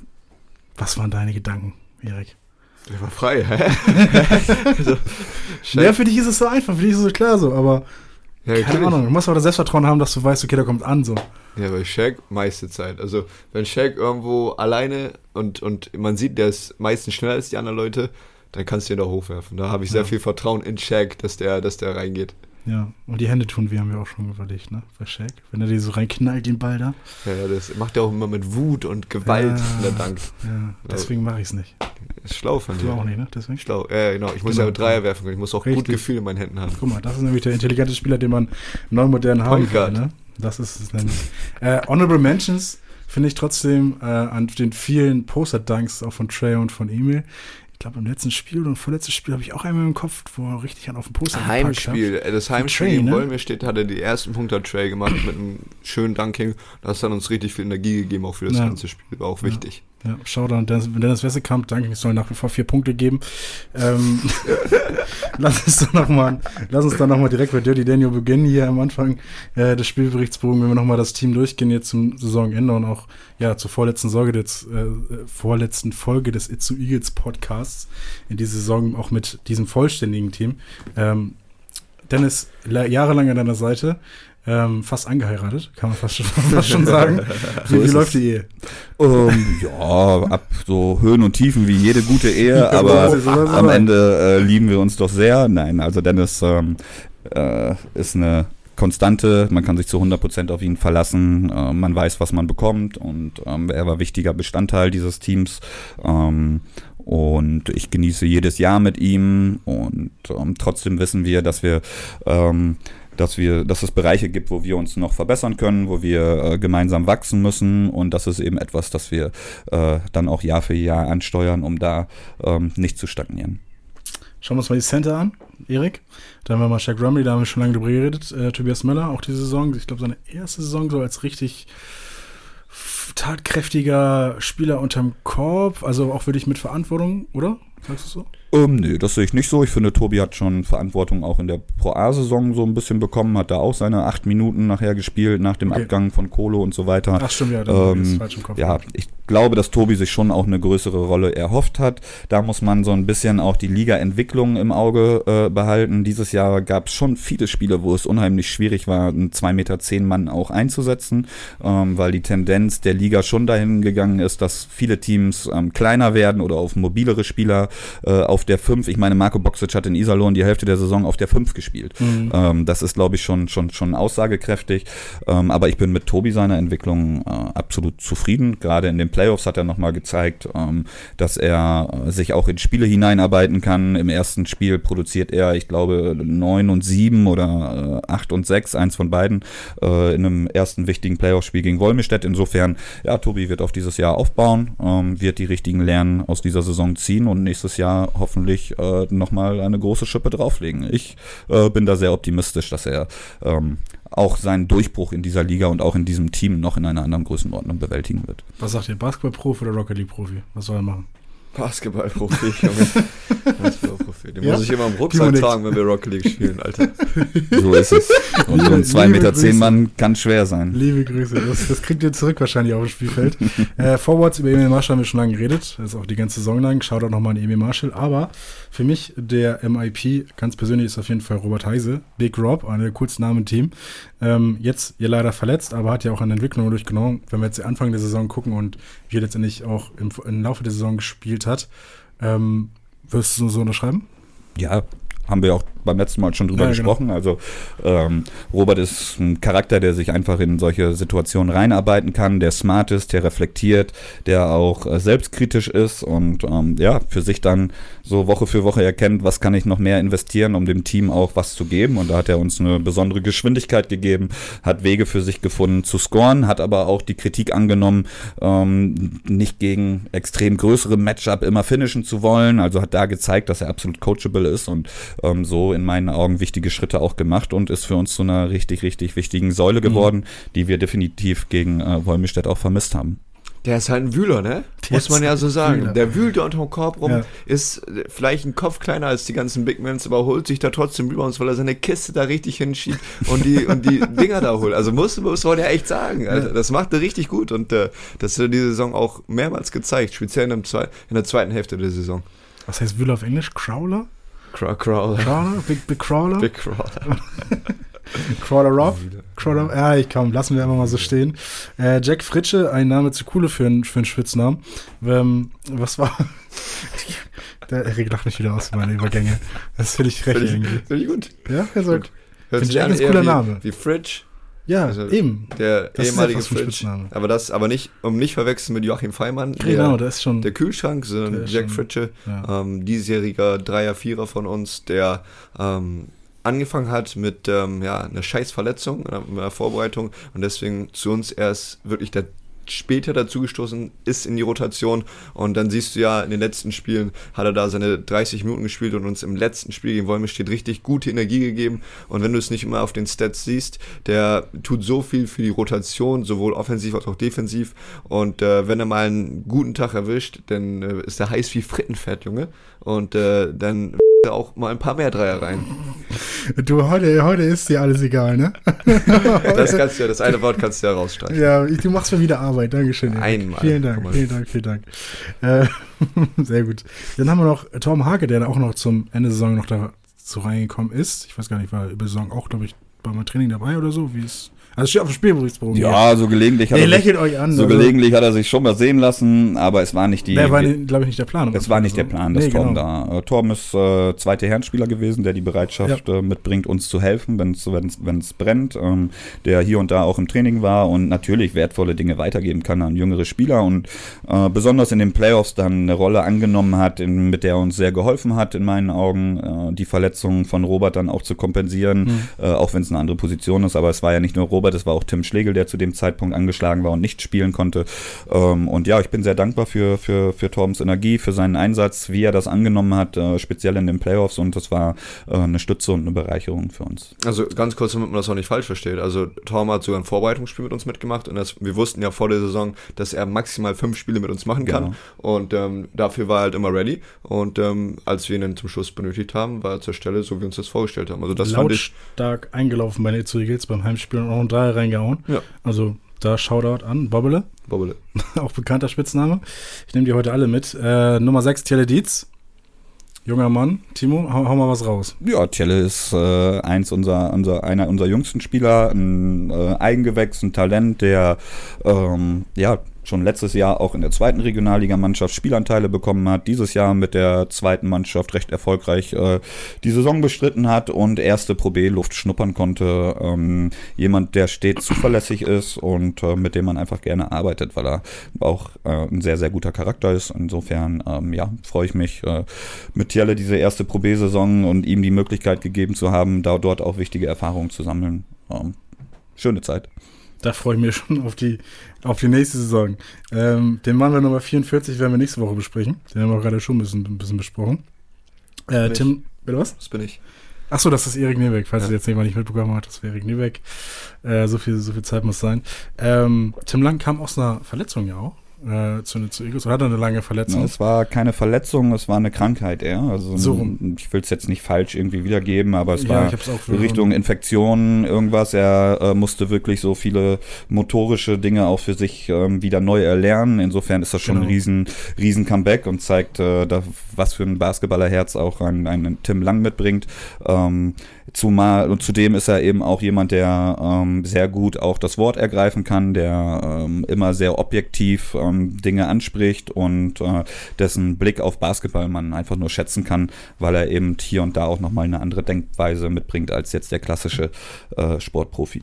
C: Was waren deine Gedanken, Erik?
A: Der war frei, hä? also,
C: Ja, für dich ist es so einfach, für dich ist es so klar so, aber
A: ja,
C: keine
A: natürlich.
C: Ahnung, du musst aber das Selbstvertrauen haben, dass du weißt, okay, der kommt an so.
A: Ja, bei Shaq meiste Zeit. Also, wenn Shaq irgendwo alleine und, und man sieht, der ist meistens schneller als die anderen Leute, dann kannst du ihn da hochwerfen. Da habe ich sehr
C: Ja.
A: viel Vertrauen in Shaq, dass der, dass der reingeht.
C: Ja, und die Hände tun wir, haben wir auch schon überlegt, ne? Bei Shaq. Wenn er die so reinknallt, den Ball da.
A: Ja, das macht er auch immer mit Wut und Gewalt,
C: Ja.
A: wenn er dankt.
C: Ja, deswegen mache ich es nicht.
A: Ist schlau von
C: Du
A: dir.
C: auch nicht, ne? Deswegen.
A: Schlau. Ja, genau. Ich muss
C: Genau.
A: ja mit Dreier werfen können. Ich muss auch gut
C: Richtig.
A: Gefühl in meinen Händen haben.
C: Guck mal, das ist nämlich der intelligente Spieler, den man neu modern haben will, ne? Das ist es nämlich. äh, Honorable Mentions finde ich trotzdem äh, an den vielen Poster-Dunks auch von Trey und von Emil. Ich glaube, im letzten Spiel oder im vorletzten Spiel habe ich auch einmal im Kopf, wo er richtig an auf den Poster
A: Heimspiel. Das Heimspiel
C: Trey, ne?
A: Wolmer steht, hat er die ersten Punkte Trey gemacht mit einem schönen Dunking. Das hat uns richtig viel Energie gegeben, auch für das
C: Ja.
A: ganze Spiel. War auch wichtig.
C: Ja, Showdown, Dennis, Dennis Wessekamp, danke, ich soll nach wie vor vier Punkte geben. Ähm, lass uns dann nochmal direkt bei Dirty Daniel beginnen hier am Anfang äh, des Spielberichtsbogen, wenn wir nochmal das Team durchgehen jetzt zum Saisonende und auch ja zur vorletzten Sorge des, äh, vorletzten Folge des Itzu Eagles Podcasts in dieser Saison auch mit diesem vollständigen Team. Ähm, Dennis, jahrelang an deiner Seite, ähm, fast angeheiratet, kann man fast schon, fast schon sagen. Wie, wie läuft die Ehe?
D: Ähm, ja, ab so Höhen und Tiefen wie jede gute Ehe, aber am Ende äh, lieben wir uns doch sehr. Nein, also Dennis ähm, äh, ist eine Konstante, man kann sich zu 100% auf ihn verlassen, äh, man weiß, was man bekommt und ähm, er war wichtiger Bestandteil dieses Teams. Ähm, und ich genieße jedes Jahr mit ihm und ähm, trotzdem wissen wir, dass wir ähm, dass wir, dass es Bereiche gibt, wo wir uns noch verbessern können, wo wir äh, gemeinsam wachsen müssen und das ist eben etwas, das wir äh, dann auch Jahr für Jahr ansteuern, um da ähm, nicht zu stagnieren.
C: Schauen wir uns mal die Center an, Erik. Da haben wir mal Shaq Rumley, da haben wir schon lange drüber geredet. Äh, Tobias Möller, auch diese Saison, ich glaube seine erste Saison so als richtig tatkräftiger Spieler unterm Korb, also auch wirklich mit Verantwortung, oder? Sagst du so?
D: Ähm, nee, das sehe ich nicht so. Ich finde, Tobi hat schon Verantwortung auch in der Pro A-Saison so ein bisschen bekommen, hat da auch seine acht Minuten nachher gespielt, nach dem okay. Abgang von Kohle und so weiter.
C: Ach stimmt, ja,
D: ähm, ist falsch im Kopf. Ja, ich glaube, dass Tobi sich schon auch eine größere Rolle erhofft hat. Da muss man so ein bisschen auch die Liga-Entwicklung im Auge äh, behalten. Dieses Jahr gab es schon viele Spiele, wo es unheimlich schwierig war, einen 2,10 Meter zehn Mann auch einzusetzen, ähm, weil die Tendenz der Liga schon dahin gegangen ist, dass viele Teams ähm, kleiner werden oder auf mobilere Spieler äh, auf der 5. Ich meine, Marco Boxic hat in Iserlohn die Hälfte der Saison auf der 5 gespielt. Mhm. Ähm, das ist, glaube ich, schon, schon, schon aussagekräftig. Ähm, aber ich bin mit Tobi seiner Entwicklung äh, absolut zufrieden. Gerade in den Playoffs hat er nochmal gezeigt, ähm, dass er äh, sich auch in Spiele hineinarbeiten kann. Im ersten Spiel produziert er, ich glaube, 9 und 7 oder äh, 8 und 6, eins von beiden, äh, in einem ersten wichtigen Playoff-Spiel gegen Wolmestedt. Insofern, ja, Tobi wird auf dieses Jahr aufbauen, ähm, wird die richtigen Lernen aus dieser Saison ziehen und nächstes Jahr hoffentlich äh, nochmal eine große Schippe drauflegen. Ich äh, bin da sehr optimistisch, dass er ähm, auch seinen Durchbruch in dieser Liga und auch in diesem Team noch in einer anderen Größenordnung bewältigen wird.
C: Was sagt ihr, Basketball-Profi oder Rocket League-Profi? Was soll er machen?
A: Basketballprofi, Basketballprofi. Den ja? muss ich immer im Rucksack tragen, wenn wir Rocket League spielen, Alter.
D: So ist es. Und so ein 2,10 Meter zehn Mann kann schwer sein.
C: Liebe Grüße. Das, das kriegt ihr zurück wahrscheinlich auf dem Spielfeld. äh, Forwards über Emil Marshall haben wir schon lange geredet. Das ist auch die ganze Saison lang. Schaut auch nochmal an Emil Marshall. Aber für mich der MIP, ganz persönlich, ist auf jeden Fall Robert Heise. Big Rob, einer der coolsten Namen im Team. Ähm, jetzt ihr leider verletzt, aber hat ja auch an Entwicklung durchgenommen. Wenn wir jetzt den Anfang der Saison gucken und wie er letztendlich auch im, im Laufe der Saison gespielt hat, ähm, wirst du so unterschreiben?
D: Ja, haben wir auch beim letzten Mal schon drüber ja, genau. gesprochen. Genau. Also ähm, Robert ist ein Charakter, der sich einfach in solche Situationen reinarbeiten kann, der smart ist, der reflektiert, der auch äh, selbstkritisch ist und ähm, ja, für sich dann so Woche für Woche erkennt, was kann ich noch mehr investieren, um dem Team auch was zu geben. Und da hat er uns eine besondere Geschwindigkeit gegeben, hat Wege für sich gefunden zu scoren, hat aber auch die Kritik angenommen, ähm, nicht gegen extrem größere Matchup immer finishen zu wollen. Also hat da gezeigt, dass er absolut coachable ist und ähm, so in meinen Augen wichtige Schritte auch gemacht und ist für uns zu einer richtig, richtig wichtigen Säule geworden, mhm. die wir definitiv gegen äh, Wolmistedt auch vermisst haben.
A: Der ist halt ein Wühler, ne? Der Muss man ja so sagen. Wühler. Der wühlt da unter dem Korb rum, ja. ist vielleicht ein Kopf kleiner als die ganzen Big Mans, aber holt sich da trotzdem über uns, weil er seine Kiste da richtig hinschiebt und die, und die Dinger da holt. Also muss, muss man ja echt sagen. Also, das macht er richtig gut und äh, das hat er diese Saison auch mehrmals gezeigt, speziell in, in der zweiten Hälfte der Saison.
C: Was heißt Wühler auf Englisch? Crawler?
A: Crawler.
C: Crawler? Big, Big Crawler?
A: Big Crawler.
C: Crawler Rob? Crawler, ja, ich komm, lassen wir einfach mal so stehen. Äh, Jack Fritsche, ein Name zu coole für, einen, für einen Spitznamen. Ähm, was war. Der Erik lacht mich wieder aus, meine Übergänge. Das finde ich recht
A: find
C: irgendwie.
A: Finde ich gut.
C: Ja, sagt.
A: Hört sich an, ein cooler wie, Name. Wie Fridge.
C: Ja, also eben.
A: Der das ehemalige Fridge. Aber das, aber nicht, um nicht verwechseln mit Joachim Feimann.
C: Genau, der, das ist schon.
A: Der Kühlschrank, sondern Jack Fritsche, ja. ähm, diesjähriger Dreier, Vierer von uns, der ähm, angefangen hat mit ähm, ja, einer Scheißverletzung in der Vorbereitung und deswegen zu uns erst wirklich der später dazugestoßen ist in die Rotation. Und dann siehst du ja, in den letzten Spielen hat er da seine 30 Minuten gespielt und uns im letzten Spiel gegen Wolme steht richtig gute Energie gegeben. Und wenn du es nicht immer auf den Stats siehst, der tut so viel für die Rotation, sowohl offensiv als auch defensiv. Und äh, wenn er mal einen guten Tag erwischt, dann äh, ist er heiß wie Frittenfett, Junge und äh, dann auch mal ein paar mehr Dreier rein.
C: Du, heute, heute ist dir alles egal, ne?
A: Das kannst du ja, das eine Wort kannst du ja rausstreichen.
C: Ja, du machst mir wieder Arbeit. Dankeschön. Erik.
A: Einmal.
C: Vielen Dank, vielen Dank, vielen Dank. Äh, sehr gut. Dann haben wir noch Tom Hake, der auch noch zum Ende der Saison noch da so reingekommen ist. Ich weiß gar nicht, war über Saison auch, glaube ich, bei meinem Training dabei oder so, wie es. Also steht auf dem Spielberichtsbogen. hier.
D: Ja, so gelegentlich hat er sich,
C: lächelt euch an.
D: so
C: also-
D: gelegentlich hat er sich schon mal sehen lassen, aber es war nicht die.
C: Der war, glaube ich, nicht der Plan.
D: Das war nicht der Plan, dass
C: Nee,
D: Torben
C: genau.
D: da. Äh, Torben ist äh, zweite Herrenspieler gewesen, der die Bereitschaft äh, mitbringt, uns zu helfen, wenn es brennt, ähm, der hier und da auch im Training war und natürlich wertvolle Dinge weitergeben kann an jüngere Spieler und äh, besonders in den Playoffs dann eine Rolle angenommen hat, in, mit der er uns sehr geholfen hat, in meinen Augen, äh, die Verletzungen von Robert dann auch zu kompensieren, äh, auch wenn es eine andere Position ist. Aber es war ja nicht nur Robert, es war auch Tim Schlegel, der zu dem Zeitpunkt angeschlagen war und nicht spielen konnte. Ähm, und ja, ich bin sehr dankbar für, für, für Torbens Energie, für seinen Einsatz, wie er das angenommen hat, äh, speziell in den Playoffs. Und das war äh, eine Stütze und eine Bereicherung für uns.
A: Also ganz kurz, damit man das auch nicht falsch versteht. Also Torm hat sogar ein Vorbereitungsspiel mit uns mitgemacht und das, wir wussten ja vor der Saison, dass er maximal fünf Spiele mit uns machen kann.
D: Genau.
A: Und ähm, dafür war er halt immer ready. Und ähm, als wir ihn dann zum Schluss benötigt haben, war er zur Stelle, so wie wir uns das vorgestellt haben. Also das fand ich.
C: Lautstark eingelaufen bei den Itzu Eagles beim Heimspiel und auch einen Dreier reingehauen.
A: Ja.
C: Also da Shoutout an Bobbele,
A: Bobbele.
C: auch bekannter Spitzname. Ich nehme die heute alle mit. Äh, Nummer 6, Tele Dietz. Junger Mann. Timo, hau, hau mal was raus.
D: Ja, Tjelle ist äh, eins unser, unser, einer unserer jüngsten Spieler, ein äh, Eigengewächs, ein Talent, der ähm, ja schon letztes Jahr auch in der zweiten Regionalligamannschaft Spielanteile bekommen hat, dieses Jahr mit der zweiten Mannschaft recht erfolgreich äh, die Saison bestritten hat und erste Pro B-Luft schnuppern konnte. Ähm, jemand, der stets zuverlässig ist und äh, mit dem man einfach gerne arbeitet, weil er auch äh, ein sehr, sehr guter Charakter ist. Insofern, ähm, ja, freue ich mich, äh, mit Tjelle diese erste Pro B-Saison und ihm die Möglichkeit gegeben zu haben, da dort auch wichtige Erfahrungen zu sammeln. Ähm, schöne Zeit.
C: Da freue ich mich schon auf die, auf die nächste Saison. Ähm, den Mann wir Nummer 44 werden wir nächste Woche besprechen. Den haben wir gerade schon ein bisschen, ein bisschen besprochen. Äh. Tim, bitte was?
A: Das bin ich.
C: Achso, das ist Erik Niebeck, falls
A: Ja.
C: ihr jetzt jemand nicht mitbekommen hat, das wäre Erik Niebeck. Äh, so, viel, so viel Zeit muss sein. Ähm, Tim Lang kam aus einer Verletzung ja auch. Äh, zu, zu Eagles. Oder hat er eine lange Verletzung?
D: Es war keine Verletzung, es war eine Krankheit eher. Also
C: So rum.
D: ich will es jetzt nicht falsch irgendwie wiedergeben, aber es
C: Ja,
D: war Richtung Infektion, irgendwas. Er äh, musste wirklich so viele motorische Dinge auch für sich ähm, wieder neu erlernen. Insofern ist das schon
C: Genau.
D: ein riesen, riesen Comeback und zeigt, äh, da, was für ein Basketballerherz auch ein, ein Tim Lang mitbringt. Ähm, zumal und zudem ist er eben auch jemand, der ähm, sehr gut auch das Wort ergreifen kann, der ähm, immer sehr objektiv ähm, Dinge anspricht und äh, dessen Blick auf Basketball man einfach nur schätzen kann, weil er eben hier und da auch nochmal eine andere Denkweise mitbringt als jetzt der klassische äh, Sportprofi.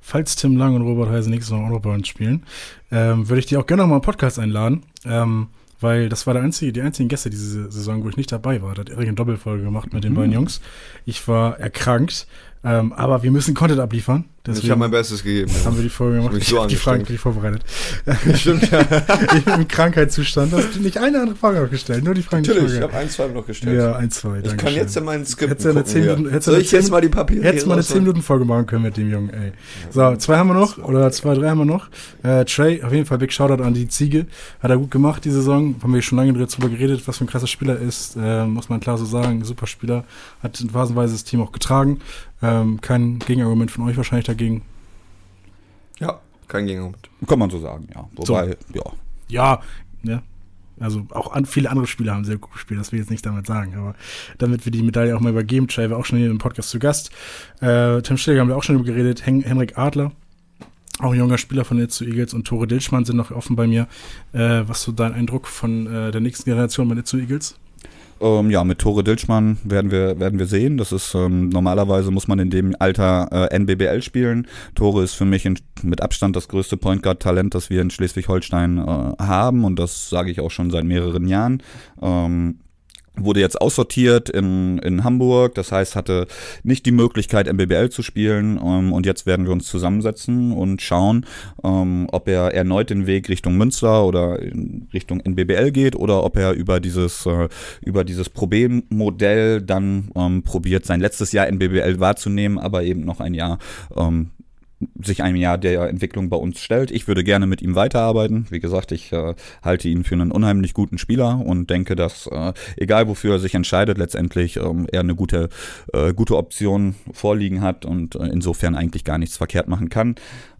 C: Falls Tim Lang und Robert Heise nächstes Mal auch noch bei uns spielen, ähm, würde ich die auch gerne noch mal einen Podcast einladen. Ähm, weil das war der einzige, die einzigen Gäste diese Saison, wo ich nicht dabei war. Da hat Erik eine Doppelfolge gemacht mit den beiden Jungs. Ich war erkrankt, ähm, aber wir müssen Content abliefern.
A: ich
C: Deswegen
A: habe mein Bestes gegeben.
C: haben wir die Folge gemacht. Ich
A: so
C: habe die Fragen für dich vorbereitet.
A: Stimmt, ja.
C: ich bin im Krankheitszustand. Du hast nicht eine andere Frage noch gestellt, nur die Fragen, die
A: Natürlich, ich
C: ich
A: habe ein, zwei noch gestellt.
C: Ja, ein, zwei.
A: ich kann jetzt in meinen Skript
C: Hättest du eine 10 Minuten- hättest du
A: Soll ich jetzt
C: 10
A: mal die Papiere
C: Hättest mal eine
A: rausholen?
C: 10-Minuten-Folge machen können mit dem Jungen, ey. So, zwei haben wir noch, oder zwei, drei haben wir noch. Äh, Trey, auf jeden Fall Big Shoutout an die Ziege. Hat er gut gemacht, die Saison. Haben wir schon lange drüber geredet, was für ein krasser Spieler er ist. Äh, muss man klar so sagen. Super Spieler. Hat phasenweise das Team auch getragen. Ähm, kein Gegenargument von euch wahrscheinlich dagegen.
A: Ja, kein Gegenargument.
D: Kann man so sagen, ja. Wobei, ja.
C: Ja, ne? Also auch an, viele andere Spieler haben sehr gut gespielt, das will ich jetzt nicht damit sagen, aber damit wir die Medaille auch mal übergeben, Trey war auch schon hier im Podcast zu Gast. Äh, Tim Schläger haben wir auch schon drüber geredet, Hen Henrik Adler, auch ein junger Spieler von den zu Eagles und Tore Dilschmann sind noch offen bei mir. Äh, was so dein Eindruck von äh, der nächsten Generation bei den zu Eagles?
D: Ähm, ja, mit Tore Dilschmann werden wir, werden wir sehen. Das ist ähm, normalerweise muss man in dem Alter äh, NBBL spielen. Tore ist für mich in, mit Abstand das größte Point Guard Talent, das wir in Schleswig-Holstein äh, haben und das sage ich auch schon seit mehreren Jahren. Ähm, wurde jetzt aussortiert in, in Hamburg, das heißt, hatte nicht die Möglichkeit, MBBL zu spielen. Ähm, und jetzt werden wir uns zusammensetzen und schauen, ähm, ob er erneut den Weg Richtung Münster oder Richtung NBBL geht oder ob er über dieses, äh, über dieses Problemmodell dann ähm, probiert, sein letztes Jahr NBBL wahrzunehmen, aber eben noch ein Jahr ähm, sich einem Jahr der Entwicklung bei uns stellt. Ich würde gerne mit ihm weiterarbeiten. Wie gesagt, ich äh, halte ihn für einen unheimlich guten Spieler und denke, dass äh, egal wofür er sich entscheidet, letztendlich ähm, er eine gute, äh, gute Option vorliegen hat und äh, insofern eigentlich gar nichts verkehrt machen kann.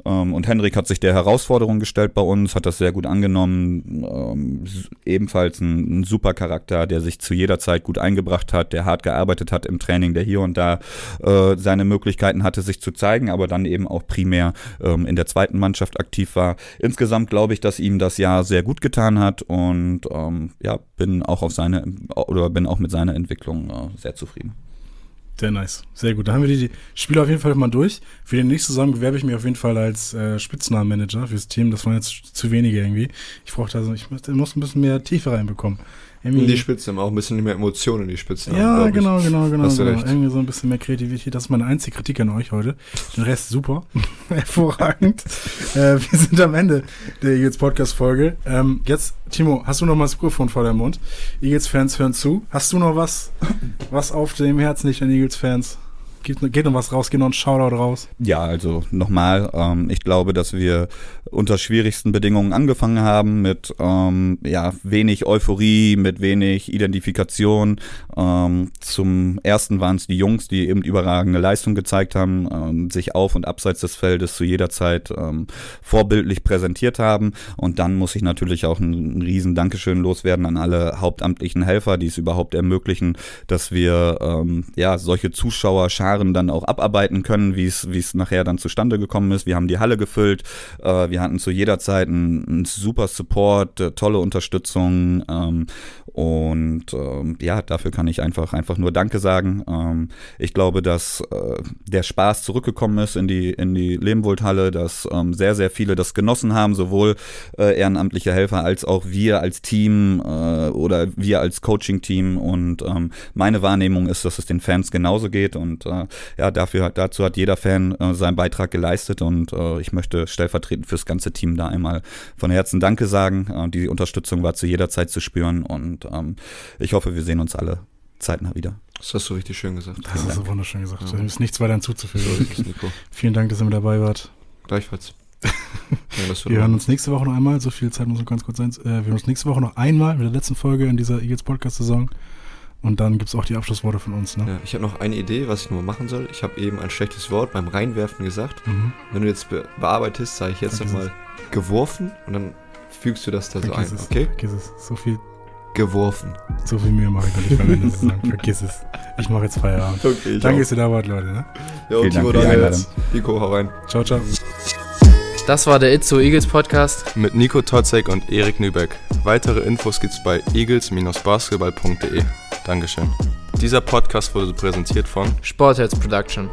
D: Ähm, und Henrik hat sich der Herausforderung gestellt bei uns, hat das sehr gut angenommen. Ähm, ebenfalls ein, ein, super Charakter, der sich zu jeder Zeit gut eingebracht hat, der hart gearbeitet hat im Training, der hier und da äh, seine Möglichkeiten hatte, sich zu zeigen, aber dann eben auch primär ähm, in der zweiten Mannschaft aktiv war. Insgesamt glaube ich, dass ihm das Jahr sehr gut getan hat und ähm, ja, bin auch auf seine oder bin auch mit seiner Entwicklung äh, sehr zufrieden.
C: Sehr nice. Sehr gut. Da haben wir die, Spieler auf jeden Fall mal durch. Für den nächsten Saison bewerbe ich mich auf jeden Fall als äh, Spitznamenmanager fürs Team. Das waren jetzt zu wenige irgendwie. Ich brauchte also, ich muss, muss ein bisschen mehr Tiefe reinbekommen.
A: In die Spitzen, auch ein bisschen mehr Emotionen in die Spitzen.
C: Ja, genau, genau, genau. genau. Irgendwie so ein bisschen mehr Kreativität. Das ist meine einzige Kritik an euch heute. Den Rest super. Hervorragend. äh, wir sind am Ende der Eagles Podcast-Folge. Ähm, jetzt, Timo, hast du noch mal das Mikrofon vor deinem Mund? Eagles-Fans hören zu. Hast du noch was, was auf dem Herzen nicht an Eagles-Fans? Geht, geht noch was raus, geht noch ein Shoutout raus.
D: Ja, also nochmal, ähm, ich glaube, dass wir unter schwierigsten Bedingungen angefangen haben, mit ähm, ja, wenig Euphorie, mit wenig Identifikation. Ähm, zum ersten waren es die Jungs, die eben überragende Leistung gezeigt haben, ähm, sich auf und abseits des Feldes zu jeder Zeit ähm, vorbildlich präsentiert haben. Und dann muss ich natürlich auch ein, ein riesen Dankeschön loswerden an alle hauptamtlichen Helfer, die es überhaupt ermöglichen, dass wir ähm, ja solche Zuschauerscharen dann auch abarbeiten können, wie es nachher dann zustande gekommen ist. Wir haben die Halle gefüllt, äh, wir hatten zu jeder Zeit einen, einen super Support, äh, tolle Unterstützung ähm, und ähm, ja, dafür kann ich einfach, einfach nur Danke sagen. Ähm, ich glaube, dass äh, der Spaß zurückgekommen ist in die, in die Lehmwold-Halle, dass ähm, sehr, sehr viele das genossen haben, sowohl äh, ehrenamtliche Helfer als auch wir als Team äh, oder wir als Coaching-Team. Und ähm, meine Wahrnehmung ist, dass es den Fans genauso geht. Und äh, ja, dafür, dazu hat jeder Fan äh, seinen Beitrag geleistet. Und äh, ich möchte stellvertretend fürs ganze Team da einmal von Herzen Danke sagen. die Unterstützung war zu jeder Zeit zu spüren. Und ähm, ich hoffe, wir sehen uns alle zeitnah wieder.
A: Das hast du richtig schön gesagt.
C: Das hast du wunderschön gesagt. Ja. Da ist nichts weiter hinzuzufügen. Vielen Dank, dass ihr mit dabei wart.
A: Gleichfalls.
C: ja, wir hören uns nächste Woche noch einmal. So viel Zeit muss noch ganz kurz sein. Äh, wir hören uns nächste Woche noch einmal mit der letzten Folge in dieser Eagles Podcast-Saison. Und dann gibt es auch die Abschlussworte von uns. Ne?
A: Ja, ich habe noch eine Idee, was ich nur machen soll. Ich habe eben ein schlechtes Wort beim Reinwerfen gesagt. Mhm. Wenn du jetzt be bearbeitest, sage ich jetzt nochmal geworfen und dann fügst du das da Vergiss so ein. Es. Okay?
C: Vergiss es. So viel
A: geworfen.
C: So viel Mühe mache ich noch nicht beim Ende sagen. Vergiss es. Ich mache jetzt Feierabend. Okay, Danke, dass ihr da wart, Leute. Ne?
A: Jo, Vielen Timo, Dank jetzt. Nico, hau rein.
C: Ciao, ciao.
B: Das war der Itzo Eagles Podcast
E: mit Nico Totzek und Erik Nübeck. Weitere Infos gibt's bei eagles-basketball.de. Dankeschön. Dieser Podcast wurde präsentiert von
B: Sportheads Production.